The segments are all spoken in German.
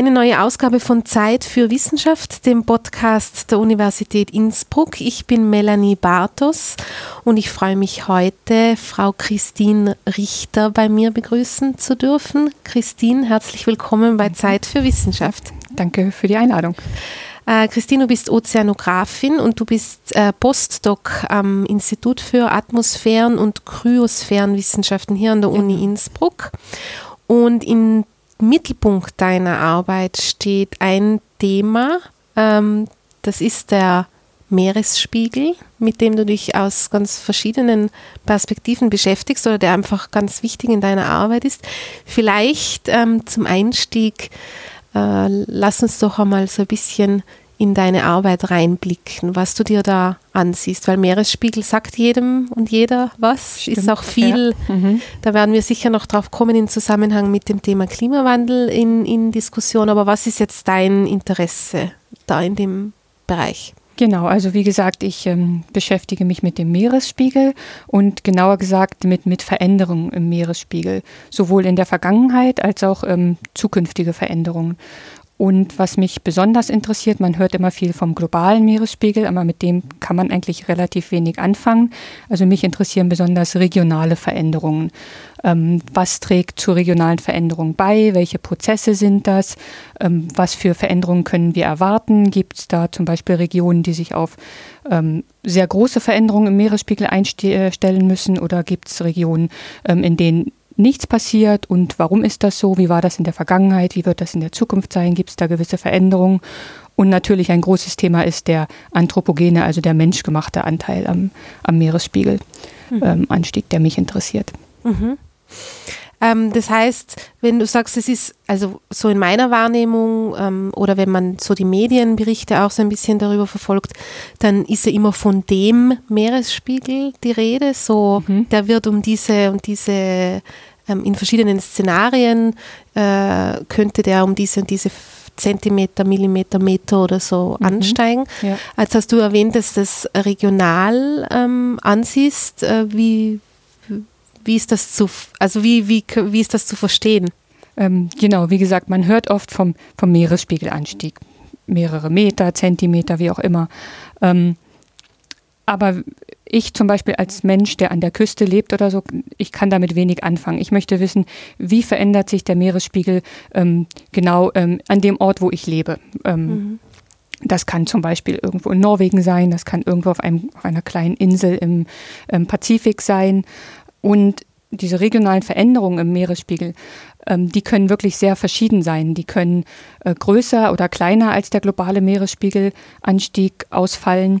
Eine neue Ausgabe von Zeit für Wissenschaft, dem Podcast der Universität Innsbruck. Ich bin Melanie Bartos und ich freue mich heute, Frau Christine Richter bei mir begrüßen zu dürfen. Christine, herzlich willkommen bei Zeit für Wissenschaft. Danke für die Einladung. Äh, Christine, du bist Ozeanografin und du bist äh, Postdoc am Institut für Atmosphären- und Kryosphärenwissenschaften hier an der Uni Innsbruck. Und in Mittelpunkt deiner Arbeit steht ein Thema, ähm, das ist der Meeresspiegel, mit dem du dich aus ganz verschiedenen Perspektiven beschäftigst oder der einfach ganz wichtig in deiner Arbeit ist. Vielleicht ähm, zum Einstieg, äh, lass uns doch einmal so ein bisschen in deine Arbeit reinblicken, was du dir da ansiehst, weil Meeresspiegel sagt jedem und jeder was, Stimmt, ist auch viel, ja. mhm. da werden wir sicher noch drauf kommen in Zusammenhang mit dem Thema Klimawandel in, in Diskussion, aber was ist jetzt dein Interesse da in dem Bereich? Genau, also wie gesagt, ich ähm, beschäftige mich mit dem Meeresspiegel und genauer gesagt mit, mit Veränderungen im Meeresspiegel, sowohl in der Vergangenheit als auch ähm, zukünftige Veränderungen. Und was mich besonders interessiert, man hört immer viel vom globalen Meeresspiegel, aber mit dem kann man eigentlich relativ wenig anfangen. Also mich interessieren besonders regionale Veränderungen. Ähm, was trägt zu regionalen Veränderungen bei? Welche Prozesse sind das? Ähm, was für Veränderungen können wir erwarten? Gibt es da zum Beispiel Regionen, die sich auf ähm, sehr große Veränderungen im Meeresspiegel einstellen müssen? Oder gibt es Regionen, ähm, in denen nichts passiert und warum ist das so? Wie war das in der Vergangenheit? Wie wird das in der Zukunft sein? Gibt es da gewisse Veränderungen? Und natürlich ein großes Thema ist der anthropogene, also der menschgemachte Anteil am, am Meeresspiegelanstieg, mhm. ähm, der mich interessiert. Mhm. Ähm, das heißt, wenn du sagst, es ist also so in meiner Wahrnehmung ähm, oder wenn man so die Medienberichte auch so ein bisschen darüber verfolgt, dann ist ja immer von dem Meeresspiegel die Rede. So, mhm. der wird um diese und diese ähm, in verschiedenen Szenarien äh, könnte der um diese und diese Zentimeter, Millimeter, Meter oder so mhm. ansteigen. Ja. Als hast du erwähnt, dass das regional ähm, ansiehst, äh, wie, wie ist das zu, also wie, wie, wie ist das zu verstehen? Ähm, genau, wie gesagt, man hört oft vom, vom Meeresspiegelanstieg. Mehrere Meter, Zentimeter, wie auch immer. Ähm, aber ich zum Beispiel als Mensch, der an der Küste lebt oder so, ich kann damit wenig anfangen. Ich möchte wissen, wie verändert sich der Meeresspiegel ähm, genau ähm, an dem Ort, wo ich lebe. Ähm, mhm. Das kann zum Beispiel irgendwo in Norwegen sein, das kann irgendwo auf, einem, auf einer kleinen Insel im, im Pazifik sein. Und diese regionalen Veränderungen im Meeresspiegel, ähm, die können wirklich sehr verschieden sein. Die können äh, größer oder kleiner als der globale Meeresspiegelanstieg ausfallen.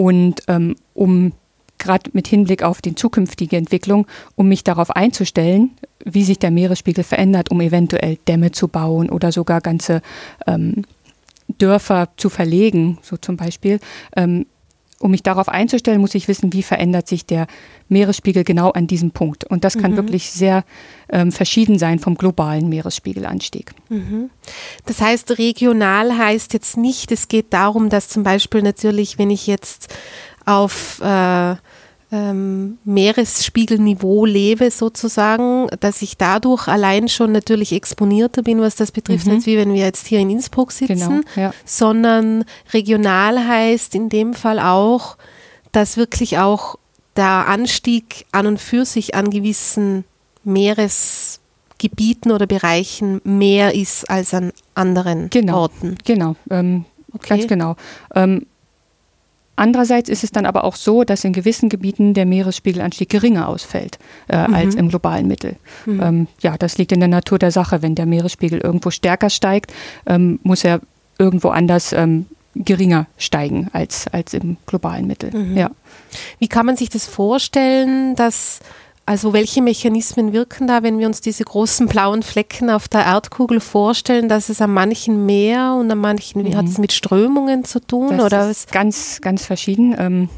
Und ähm, um gerade mit Hinblick auf die zukünftige Entwicklung, um mich darauf einzustellen, wie sich der Meeresspiegel verändert, um eventuell Dämme zu bauen oder sogar ganze ähm, Dörfer zu verlegen, so zum Beispiel. Ähm, um mich darauf einzustellen, muss ich wissen, wie verändert sich der Meeresspiegel genau an diesem Punkt. Und das kann mhm. wirklich sehr ähm, verschieden sein vom globalen Meeresspiegelanstieg. Mhm. Das heißt, regional heißt jetzt nicht, es geht darum, dass zum Beispiel natürlich, wenn ich jetzt auf äh, ähm, Meeresspiegelniveau lebe sozusagen, dass ich dadurch allein schon natürlich exponierter bin, was das betrifft, mhm. nicht wie wenn wir jetzt hier in Innsbruck sitzen, genau, ja. sondern regional heißt in dem Fall auch, dass wirklich auch der Anstieg an und für sich an gewissen Meeresgebieten oder Bereichen mehr ist als an anderen genau, Orten. Genau, ähm, okay. ganz genau. Ähm, Andererseits ist es dann aber auch so, dass in gewissen Gebieten der Meeresspiegelanstieg geringer ausfällt äh, mhm. als im globalen Mittel. Mhm. Ähm, ja, das liegt in der Natur der Sache. Wenn der Meeresspiegel irgendwo stärker steigt, ähm, muss er irgendwo anders ähm, geringer steigen als, als im globalen Mittel. Mhm. Ja. Wie kann man sich das vorstellen, dass also welche Mechanismen wirken da, wenn wir uns diese großen blauen Flecken auf der Erdkugel vorstellen, dass es an manchen mehr und an manchen, wie hat es mhm. mit Strömungen zu tun? Das oder ist ganz, ganz verschieden. Ähm,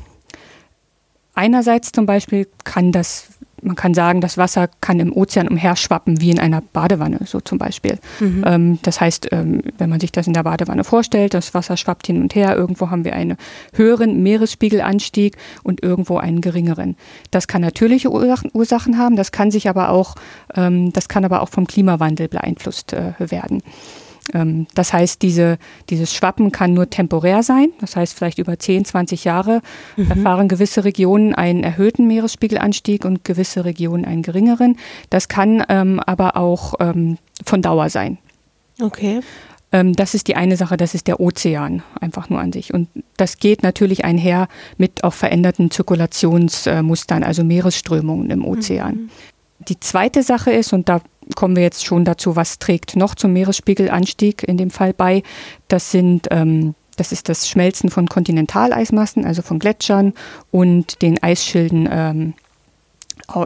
einerseits zum Beispiel kann das man kann sagen, das Wasser kann im Ozean umherschwappen wie in einer Badewanne, so zum Beispiel. Mhm. Ähm, das heißt, ähm, wenn man sich das in der Badewanne vorstellt, das Wasser schwappt hin und her, irgendwo haben wir einen höheren Meeresspiegelanstieg und irgendwo einen geringeren. Das kann natürliche Ursachen, Ursachen haben, das kann sich aber auch, ähm, das kann aber auch vom Klimawandel beeinflusst äh, werden. Ähm, das heißt, diese, dieses Schwappen kann nur temporär sein. Das heißt, vielleicht über 10, 20 Jahre mhm. erfahren gewisse Regionen einen erhöhten Meeresspiegelanstieg und gewisse Regionen einen geringeren. Das kann ähm, aber auch ähm, von Dauer sein. Okay. Ähm, das ist die eine Sache, das ist der Ozean einfach nur an sich. Und das geht natürlich einher mit auch veränderten Zirkulationsmustern, also Meeresströmungen im Ozean. Mhm. Die zweite Sache ist, und da kommen wir jetzt schon dazu, was trägt noch zum Meeresspiegelanstieg in dem Fall bei, das sind ähm, das ist das Schmelzen von Kontinentaleismassen, also von Gletschern und den Eisschilden ähm,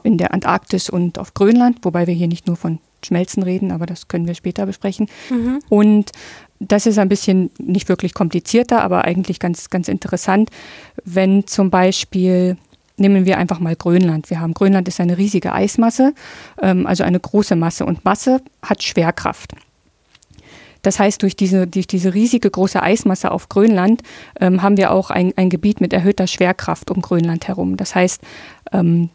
in der Antarktis und auf Grönland, wobei wir hier nicht nur von Schmelzen reden, aber das können wir später besprechen. Mhm. Und das ist ein bisschen nicht wirklich komplizierter, aber eigentlich ganz, ganz interessant, wenn zum Beispiel Nehmen wir einfach mal Grönland. Wir haben Grönland ist eine riesige Eismasse, ähm, also eine große Masse und Masse hat Schwerkraft. Das heißt, durch diese, durch diese riesige große Eismasse auf Grönland ähm, haben wir auch ein, ein Gebiet mit erhöhter Schwerkraft um Grönland herum. Das heißt, ähm,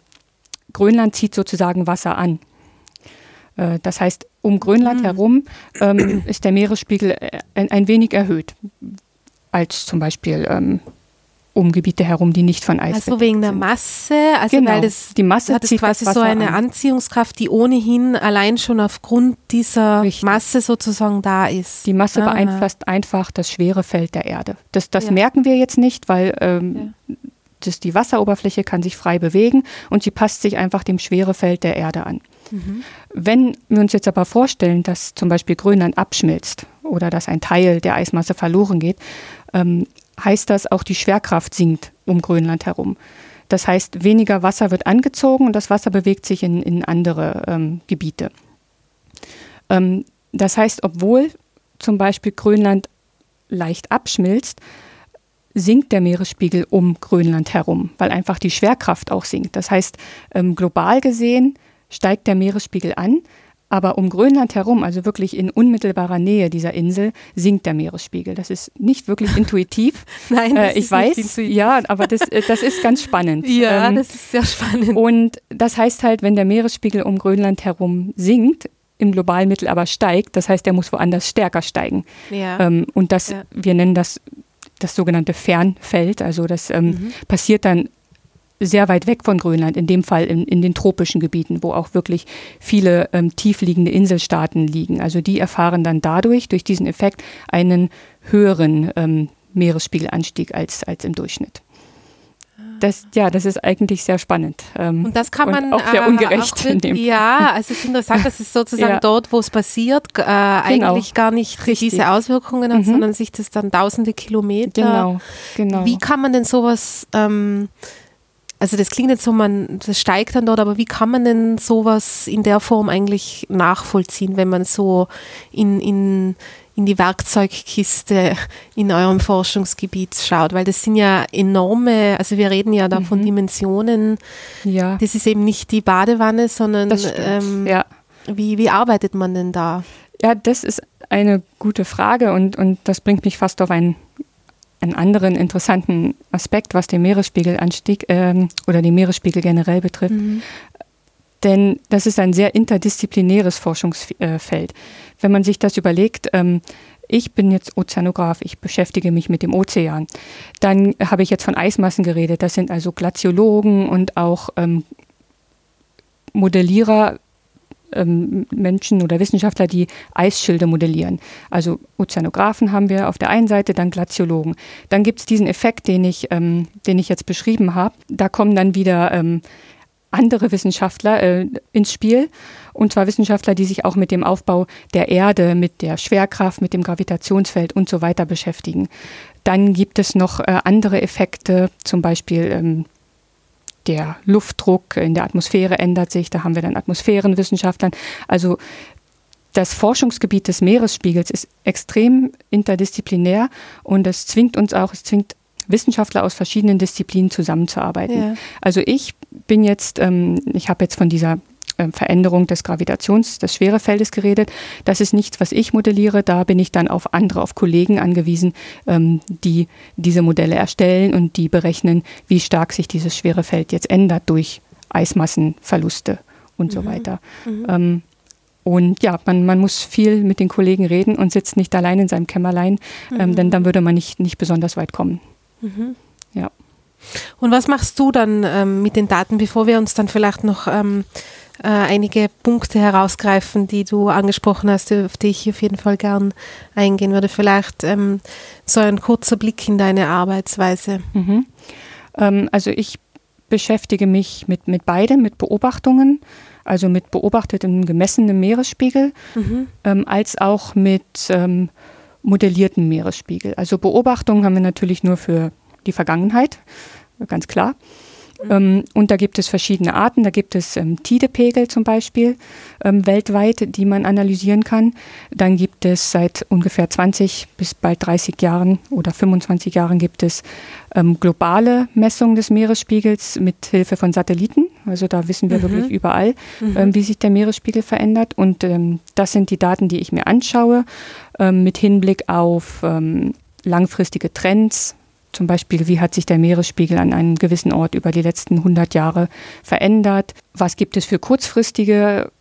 Grönland zieht sozusagen Wasser an. Äh, das heißt, um Grönland mhm. herum ähm, ist der Meeresspiegel äh, ein, ein, wenig erhöht als zum Beispiel ähm, um Gebiete herum, die nicht von Eis sind. Also wegen der Masse, also genau. weil das, die Masse hat es quasi so eine an. Anziehungskraft, die ohnehin allein schon aufgrund dieser Richtig. Masse sozusagen da ist. Die Masse Aha. beeinflusst einfach das schwere Feld der Erde. Das, das ja. merken wir jetzt nicht, weil ähm, ja das, die Wasseroberfläche kann sich frei bewegen und sie passt sich einfach dem Schwerefeld der Erde an. Mhm. Wenn wir uns jetzt aber vorstellen, dass zum Beispiel Grönland abschmilzt oder dass ein Teil der Eismasse verloren geht, ähm, heißt das auch die Schwerkraft sinkt um Grönland herum. Das heißt, weniger Wasser wird angezogen und das Wasser bewegt sich in, in andere ähm, Gebiete. Ähm, das heißt, obwohl zum Beispiel Grönland leicht abschmilzt, sinkt der Meeresspiegel um Grönland herum, weil einfach die Schwerkraft auch sinkt. Das heißt, ähm, global gesehen steigt der Meeresspiegel an, aber um Grönland herum, also wirklich in unmittelbarer Nähe dieser Insel, sinkt der Meeresspiegel. Das ist nicht wirklich intuitiv. Nein, äh, ich weiß, ja, aber das, äh, das ist ganz spannend. Ja, ähm, das ist sehr spannend. Und das heißt halt, wenn der Meeresspiegel um Grönland herum sinkt, im globalen Mittel aber steigt, das heißt, er muss woanders stärker steigen. Ja. Ähm, und das, ja. wir nennen das das sogenannte Fernfeld. Also das ähm, mhm. passiert dann sehr weit weg von Grönland, in dem Fall in, in den tropischen Gebieten, wo auch wirklich viele ähm, tiefliegende Inselstaaten liegen. Also die erfahren dann dadurch, durch diesen Effekt, einen höheren ähm, Meeresspiegelanstieg als, als im Durchschnitt das, ja, das ist eigentlich sehr spannend. Ähm, und das kann man auch sehr äh, ungerecht. Auch, ja, also es ist interessant, dass es sozusagen ja. dort, wo es passiert, äh, genau. eigentlich gar nicht Richtig. diese Auswirkungen hat, mhm. sondern sich das dann tausende Kilometer. Genau, genau. Wie kann man denn sowas ähm, also das klingt jetzt so, man, das steigt dann dort, aber wie kann man denn sowas in der Form eigentlich nachvollziehen, wenn man so in, in in die Werkzeugkiste in eurem Forschungsgebiet schaut, weil das sind ja enorme, also wir reden ja da mhm. von Dimensionen. Ja. Das ist eben nicht die Badewanne, sondern ähm, ja. wie, wie arbeitet man denn da? Ja, das ist eine gute Frage und, und das bringt mich fast auf einen, einen anderen interessanten Aspekt, was den Meeresspiegelanstieg ähm, oder den Meeresspiegel generell betrifft. Mhm. Denn das ist ein sehr interdisziplinäres Forschungsfeld. Wenn man sich das überlegt, ähm, ich bin jetzt Ozeanograf, ich beschäftige mich mit dem Ozean. Dann habe ich jetzt von Eismassen geredet. Das sind also Glaziologen und auch ähm, Modellierer, ähm, Menschen oder Wissenschaftler, die Eisschilde modellieren. Also Ozeanographen haben wir auf der einen Seite, dann Glaziologen. Dann gibt es diesen Effekt, den ich, ähm, den ich jetzt beschrieben habe. Da kommen dann wieder ähm, andere Wissenschaftler äh, ins Spiel. Und zwar Wissenschaftler, die sich auch mit dem Aufbau der Erde, mit der Schwerkraft, mit dem Gravitationsfeld und so weiter beschäftigen. Dann gibt es noch äh, andere Effekte, zum Beispiel ähm, der Luftdruck in der Atmosphäre ändert sich. Da haben wir dann Atmosphärenwissenschaftlern. Also das Forschungsgebiet des Meeresspiegels ist extrem interdisziplinär und es zwingt uns auch, es zwingt Wissenschaftler aus verschiedenen Disziplinen zusammenzuarbeiten. Ja. Also ich bin jetzt, ähm, ich habe jetzt von dieser Veränderung des Gravitations, des Schwerefeldes geredet. Das ist nichts, was ich modelliere. Da bin ich dann auf andere, auf Kollegen angewiesen, ähm, die diese Modelle erstellen und die berechnen, wie stark sich dieses Schwerefeld jetzt ändert durch Eismassenverluste und mhm. so weiter. Mhm. Ähm, Und ja, man, man muss viel mit den Kollegen reden und sitzt nicht allein in seinem Kämmerlein, ähm, mhm. ähm, denn dann würde man nicht, nicht besonders weit kommen. Mhm. Ja. Und was machst du dann ähm, mit den Daten, bevor wir uns dann vielleicht noch ähm, äh, einige Punkte herausgreifen, die du angesprochen hast, auf die ich auf jeden Fall gern eingehen würde? Vielleicht ähm, so ein kurzer Blick in deine Arbeitsweise. Mhm. Ähm, also ich beschäftige mich mit, mit beidem, mit Beobachtungen also mit beobachtetem gemessenem Meeresspiegel, mhm. ähm, als auch mit ähm, modelliertem Meeresspiegel. Also Beobachtungen haben wir natürlich nur für die Vergangenheit, ganz klar. Ähm, und da gibt es verschiedene Arten. Da gibt es ähm, Tidepegel zum Beispiel ähm, weltweit, die man analysieren kann. Dann gibt es seit ungefähr 20 bis bald 30 Jahren oder 25 Jahren gibt es ähm, globale Messungen des Meeresspiegels mit Hilfe von Satelliten. Also da wissen wir mhm. wirklich überall, mhm. Ähm, wie sich der Meeresspiegel verändert. Und ähm, das sind die Daten, die ich mir anschaue, mit Hinblick auf langfristige Trends, zum Beispiel, wie hat sich der Meeresspiegel an einem gewissen Ort über die letzten 100 Jahre verändert? Was gibt es für kurzfristige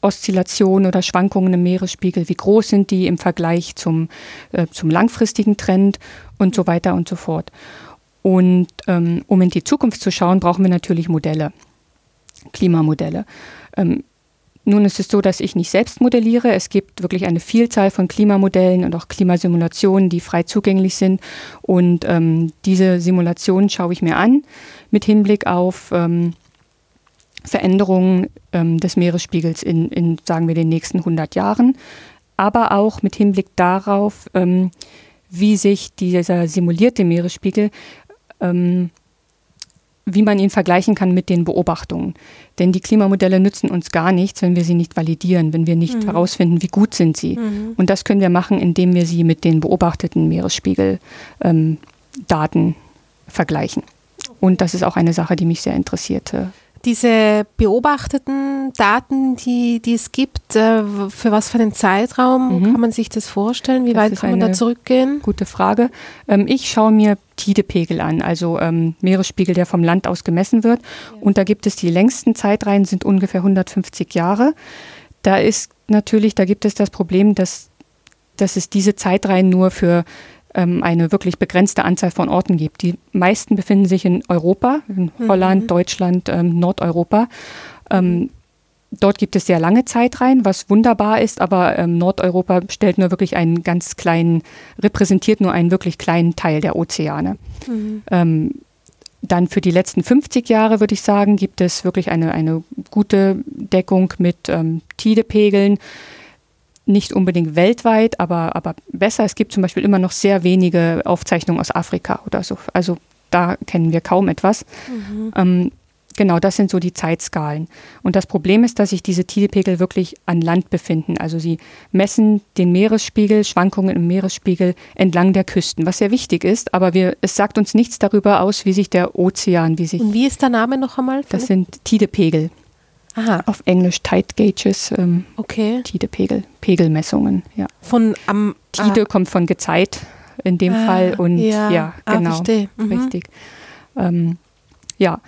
Oszillationen oder Schwankungen im Meeresspiegel? Wie groß sind die im Vergleich zum, äh, zum langfristigen Trend und so weiter und so fort? Und ähm, um in die Zukunft zu schauen, brauchen wir natürlich Modelle, Klimamodelle. Ähm, nun ist es so, dass ich nicht selbst modelliere. Es gibt wirklich eine Vielzahl von Klimamodellen und auch Klimasimulationen, die frei zugänglich sind. Und ähm, diese Simulationen schaue ich mir an mit Hinblick auf ähm, Veränderungen ähm, des Meeresspiegels in, in, sagen wir, den nächsten 100 Jahren, aber auch mit Hinblick darauf, ähm, wie sich dieser simulierte Meeresspiegel ähm, wie man ihn vergleichen kann mit den Beobachtungen. Denn die Klimamodelle nützen uns gar nichts, wenn wir sie nicht validieren, wenn wir nicht mhm. herausfinden, wie gut sind sie. Mhm. Und das können wir machen, indem wir sie mit den beobachteten Meeresspiegeldaten ähm, vergleichen. Und das ist auch eine Sache, die mich sehr interessierte diese beobachteten Daten, die, die es gibt, äh, für was für einen Zeitraum mhm. kann man sich das vorstellen? Wie das weit kann man da zurückgehen? Gute Frage. Ähm, ich schaue mir Tidepegel an, also ähm, Meeresspiegel, der vom Land aus gemessen wird. Und da gibt es die längsten Zeitreihen, sind ungefähr 150 Jahre. Da ist natürlich, da gibt es das Problem, dass, dass es diese Zeitreihen nur für ähm, eine wirklich begrenzte Anzahl von Orten gibt. Die meisten befinden sich in Europa, in mhm. Holland. Deutschland, ähm, Nordeuropa. Ähm, dort gibt es sehr lange Zeitreihen, was wunderbar ist, aber ähm, Nordeuropa stellt nur wirklich einen ganz kleinen, repräsentiert nur einen wirklich kleinen Teil der Ozeane. Mhm. Ähm, dann für die letzten 50 Jahre, würde ich sagen, gibt es wirklich eine, eine gute Deckung mit ähm, Tidepegeln nicht unbedingt weltweit, aber, aber besser. Es gibt zum Beispiel immer noch sehr wenige Aufzeichnungen aus Afrika oder so. Also da kennen wir kaum etwas. Mhm. Ähm, genau, das sind so die Zeitskalen. Und das Problem ist, dass sich diese Tidepegel wirklich an Land befinden. Also sie messen den Meeresspiegel, Schwankungen im Meeresspiegel entlang der Küsten, was sehr wichtig ist. Aber wir, es sagt uns nichts darüber aus, wie sich der Ozean, wie sich. Und wie ist der Name noch einmal? Das sind Tidepegel. Aha. Auf Englisch Tide Gauges, ähm, okay. Tidepegel, Pegelmessungen. Ja. Von am Tide ah. kommt von Gezeit in dem ah, Fall und ja, ja ah, genau, ah, mhm. richtig. Ähm, ja.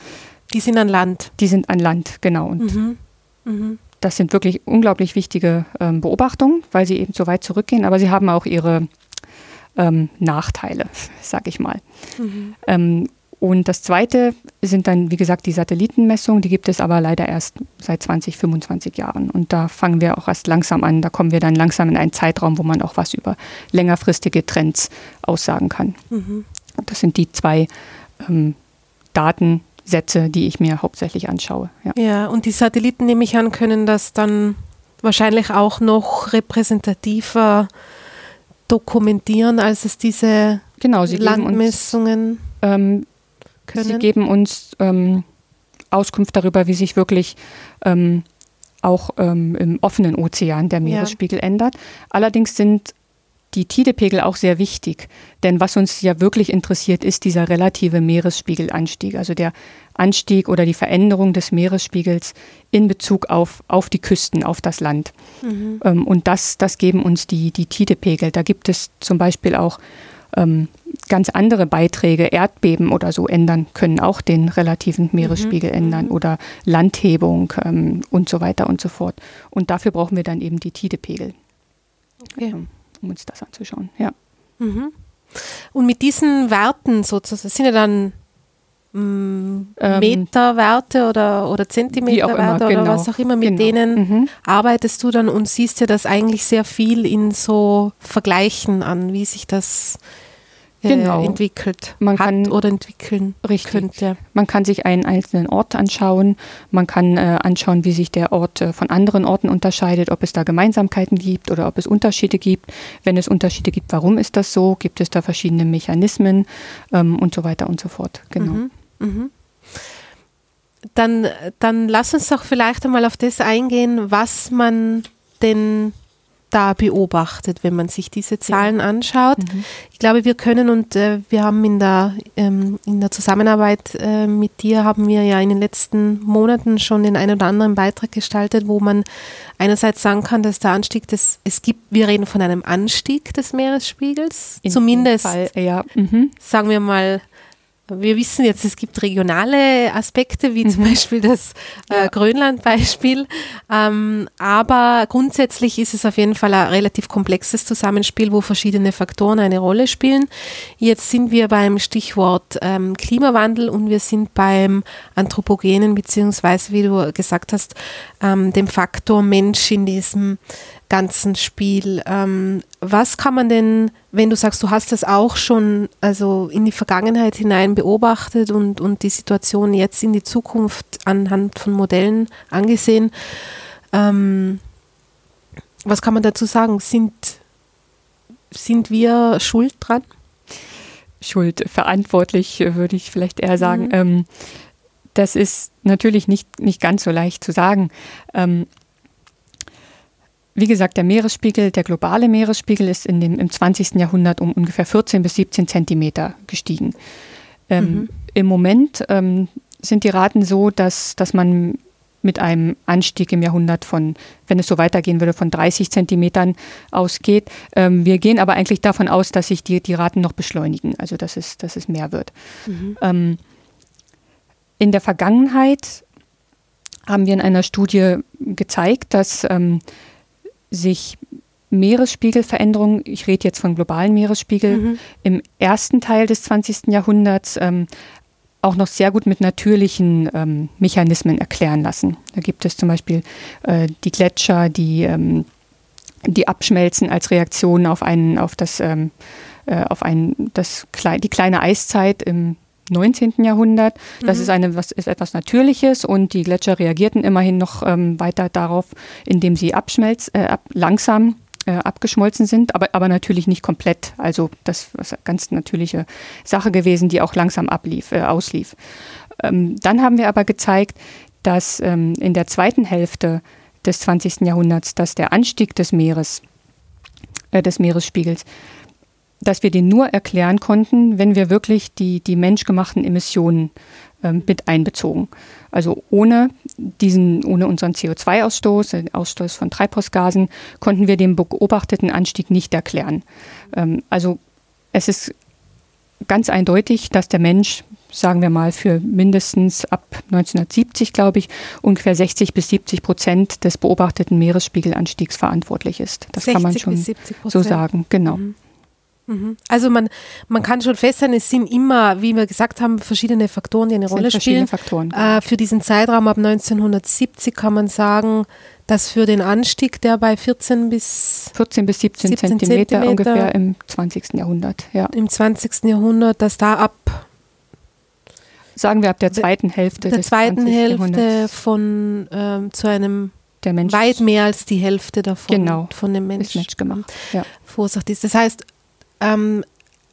Die sind an Land. Die sind an Land, genau. Und mhm. Mhm. das sind wirklich unglaublich wichtige ähm, Beobachtungen, weil sie eben so weit zurückgehen, aber sie haben auch ihre ähm, Nachteile, sag ich mal. Mhm. Ähm, und das Zweite sind dann, wie gesagt, die Satellitenmessungen. Die gibt es aber leider erst seit 20, 25 Jahren. Und da fangen wir auch erst langsam an. Da kommen wir dann langsam in einen Zeitraum, wo man auch was über längerfristige Trends aussagen kann. Mhm. Das sind die zwei ähm, Datensätze, die ich mir hauptsächlich anschaue. Ja. ja, und die Satelliten, nehme ich an, können das dann wahrscheinlich auch noch repräsentativer dokumentieren, als es diese genau, Landmessungen. Uns, ähm, können. Sie geben uns ähm, Auskunft darüber, wie sich wirklich ähm, auch ähm, im offenen Ozean der Meeresspiegel ja. ändert. Allerdings sind die Tidepegel auch sehr wichtig, denn was uns ja wirklich interessiert, ist dieser relative Meeresspiegelanstieg, also der Anstieg oder die Veränderung des Meeresspiegels in Bezug auf, auf die Küsten, auf das Land. Mhm. Ähm, und das, das geben uns die, die Tidepegel. Da gibt es zum Beispiel auch ähm, ganz andere Beiträge, Erdbeben oder so ändern, können auch den relativen Meeresspiegel mhm. ändern mhm. oder Landhebung ähm, und so weiter und so fort. Und dafür brauchen wir dann eben die Tidepegel, okay. ähm, um uns das anzuschauen. Ja. Mhm. Und mit diesen Werten sozusagen sind ja dann mm, ähm, Meterwerte oder, oder Zentimeterwerte oder genau. was auch immer, mit genau. denen mhm. arbeitest du dann und siehst ja das eigentlich sehr viel in so Vergleichen an, wie sich das genau. entwickelt man hat kann, oder entwickeln richtig. könnte. Man kann sich einen einzelnen Ort anschauen, man kann äh, anschauen, wie sich der Ort äh, von anderen Orten unterscheidet, ob es da Gemeinsamkeiten gibt oder ob es Unterschiede gibt. Wenn es Unterschiede gibt, warum ist das so? Gibt es da verschiedene Mechanismen ähm, und so weiter und so fort. Genau. Mhm. Mhm. Dann, dann lass uns doch vielleicht einmal auf das eingehen, was man denn da beobachtet, wenn man sich diese Zahlen anschaut. Mhm. Ich glaube, wir können und äh, wir haben in der, ähm, in der Zusammenarbeit äh, mit dir haben wir ja in den letzten Monaten schon den einen oder anderen Beitrag gestaltet, wo man einerseits sagen kann, dass der Anstieg des, es gibt, wir reden von einem Anstieg des Meeresspiegels, in zumindest, Fall, ja. mhm. sagen wir mal, wir wissen jetzt, es gibt regionale Aspekte, wie mhm. zum Beispiel das äh, ja. Grönland-Beispiel. Ähm, aber grundsätzlich ist es auf jeden Fall ein relativ komplexes Zusammenspiel, wo verschiedene Faktoren eine Rolle spielen. Jetzt sind wir beim Stichwort ähm, Klimawandel und wir sind beim Anthropogenen, beziehungsweise, wie du gesagt hast, ähm, dem Faktor Mensch in diesem ganzen Spiel. Ähm, was kann man denn, wenn du sagst, du hast das auch schon also in die Vergangenheit hinein beobachtet und, und die Situation jetzt in die Zukunft anhand von Modellen angesehen, ähm, was kann man dazu sagen? Sind, sind wir schuld dran? Schuld, verantwortlich, würde ich vielleicht eher sagen. Mhm. Ähm, das ist natürlich nicht, nicht ganz so leicht zu sagen. Ähm, wie gesagt, der Meeresspiegel, der globale Meeresspiegel ist in dem, im 20. Jahrhundert um ungefähr 14 bis 17 Zentimeter gestiegen. Ähm, mhm. Im Moment ähm, sind die Raten so, dass, dass man mit einem Anstieg im Jahrhundert von, wenn es so weitergehen würde, von 30 Zentimetern ausgeht. Ähm, wir gehen aber eigentlich davon aus, dass sich die, die Raten noch beschleunigen, also dass es, dass es mehr wird. Mhm. Ähm, in der Vergangenheit haben wir in einer Studie gezeigt, dass ähm, sich Meeresspiegelveränderungen, ich rede jetzt von globalen Meeresspiegel, mhm. im ersten Teil des 20. Jahrhunderts ähm, auch noch sehr gut mit natürlichen ähm, Mechanismen erklären lassen. Da gibt es zum Beispiel äh, die Gletscher, die, ähm, die abschmelzen als Reaktion auf, einen, auf, das, ähm, äh, auf ein, das, die kleine Eiszeit im 19. Jahrhundert. Das mhm. ist, eine, was, ist etwas Natürliches und die Gletscher reagierten immerhin noch ähm, weiter darauf, indem sie abschmelz, äh, ab, langsam äh, abgeschmolzen sind, aber, aber natürlich nicht komplett. Also das ist eine ganz natürliche Sache gewesen, die auch langsam ablief, äh, auslief. Ähm, dann haben wir aber gezeigt, dass ähm, in der zweiten Hälfte des 20. Jahrhunderts, dass der Anstieg des Meeres, äh, des Meeresspiegels dass wir den nur erklären konnten, wenn wir wirklich die, die menschgemachten Emissionen ähm, mit einbezogen. Also ohne diesen, ohne unseren CO2-Ausstoß, den Ausstoß von Treibhausgasen, konnten wir den beobachteten Anstieg nicht erklären. Ähm, also es ist ganz eindeutig, dass der Mensch, sagen wir mal, für mindestens ab 1970, glaube ich, ungefähr 60 bis 70 Prozent des beobachteten Meeresspiegelanstiegs verantwortlich ist. Das kann man schon so sagen, genau. Mhm. Mhm. Also man, man kann schon feststellen, es sind immer, wie wir gesagt haben, verschiedene Faktoren, die eine Rolle spielen. Faktoren, äh, für diesen Zeitraum ab 1970 kann man sagen, dass für den Anstieg, der bei 14 bis 14 bis 17, 17 Zentimeter, Zentimeter ungefähr im 20. Jahrhundert, ja. Im 20. Jahrhundert, dass da ab sagen wir ab der zweiten Hälfte der zweiten Hälfte von ähm, zu einem der Mensch weit mehr als die Hälfte davon genau, von dem Mensch, Mensch gemacht ja. verursacht ist. Das heißt, ähm,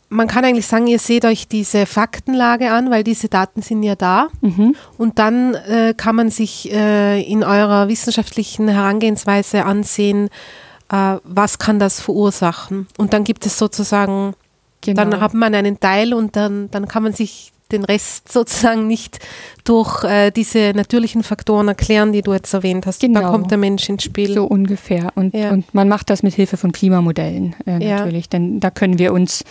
man kann eigentlich sagen, ihr seht euch diese Faktenlage an, weil diese Daten sind ja da. Mhm. Und dann äh, kann man sich äh, in eurer wissenschaftlichen Herangehensweise ansehen, äh, was kann das verursachen. Und dann gibt es sozusagen, genau. dann hat man einen Teil und dann, dann kann man sich den Rest sozusagen nicht durch äh, diese natürlichen Faktoren erklären, die du jetzt erwähnt hast. Genau. Da kommt der Mensch ins Spiel. So ungefähr. Und, ja. und man macht das mit Hilfe von Klimamodellen äh, natürlich, ja. denn da können wir uns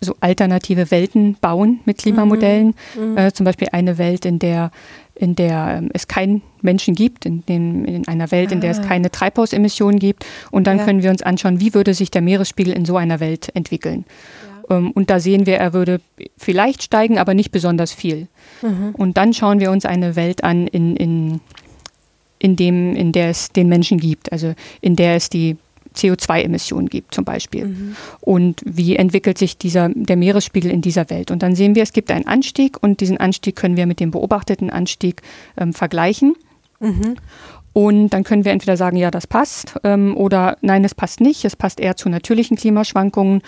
so alternative Welten bauen mit Klimamodellen. Mhm. Äh, zum Beispiel eine Welt, in der, in der ähm, es keinen Menschen gibt, in, den, in einer Welt, ah. in der es ah. keine Treibhausemissionen gibt. Und dann ja. können wir uns anschauen, wie würde sich der Meeresspiegel in so einer Welt entwickeln. Ähm, und da sehen wir, er würde vielleicht steigen, aber nicht besonders viel. Mhm. Und dann schauen wir uns eine Welt an, in, in, in, dem, in der es den Menschen gibt, also in der es die CO2-Emissionen gibt zum Beispiel. Mhm. Und wie entwickelt sich dieser, der Meeresspiegel in dieser Welt? Und dann sehen wir, es gibt einen Anstieg und diesen Anstieg können wir mit dem beobachteten Anstieg ähm, vergleichen. Mhm. Und dann können wir entweder sagen, ja, das passt ähm, oder nein, es passt nicht. Es passt eher zu natürlichen Klimaschwankungen.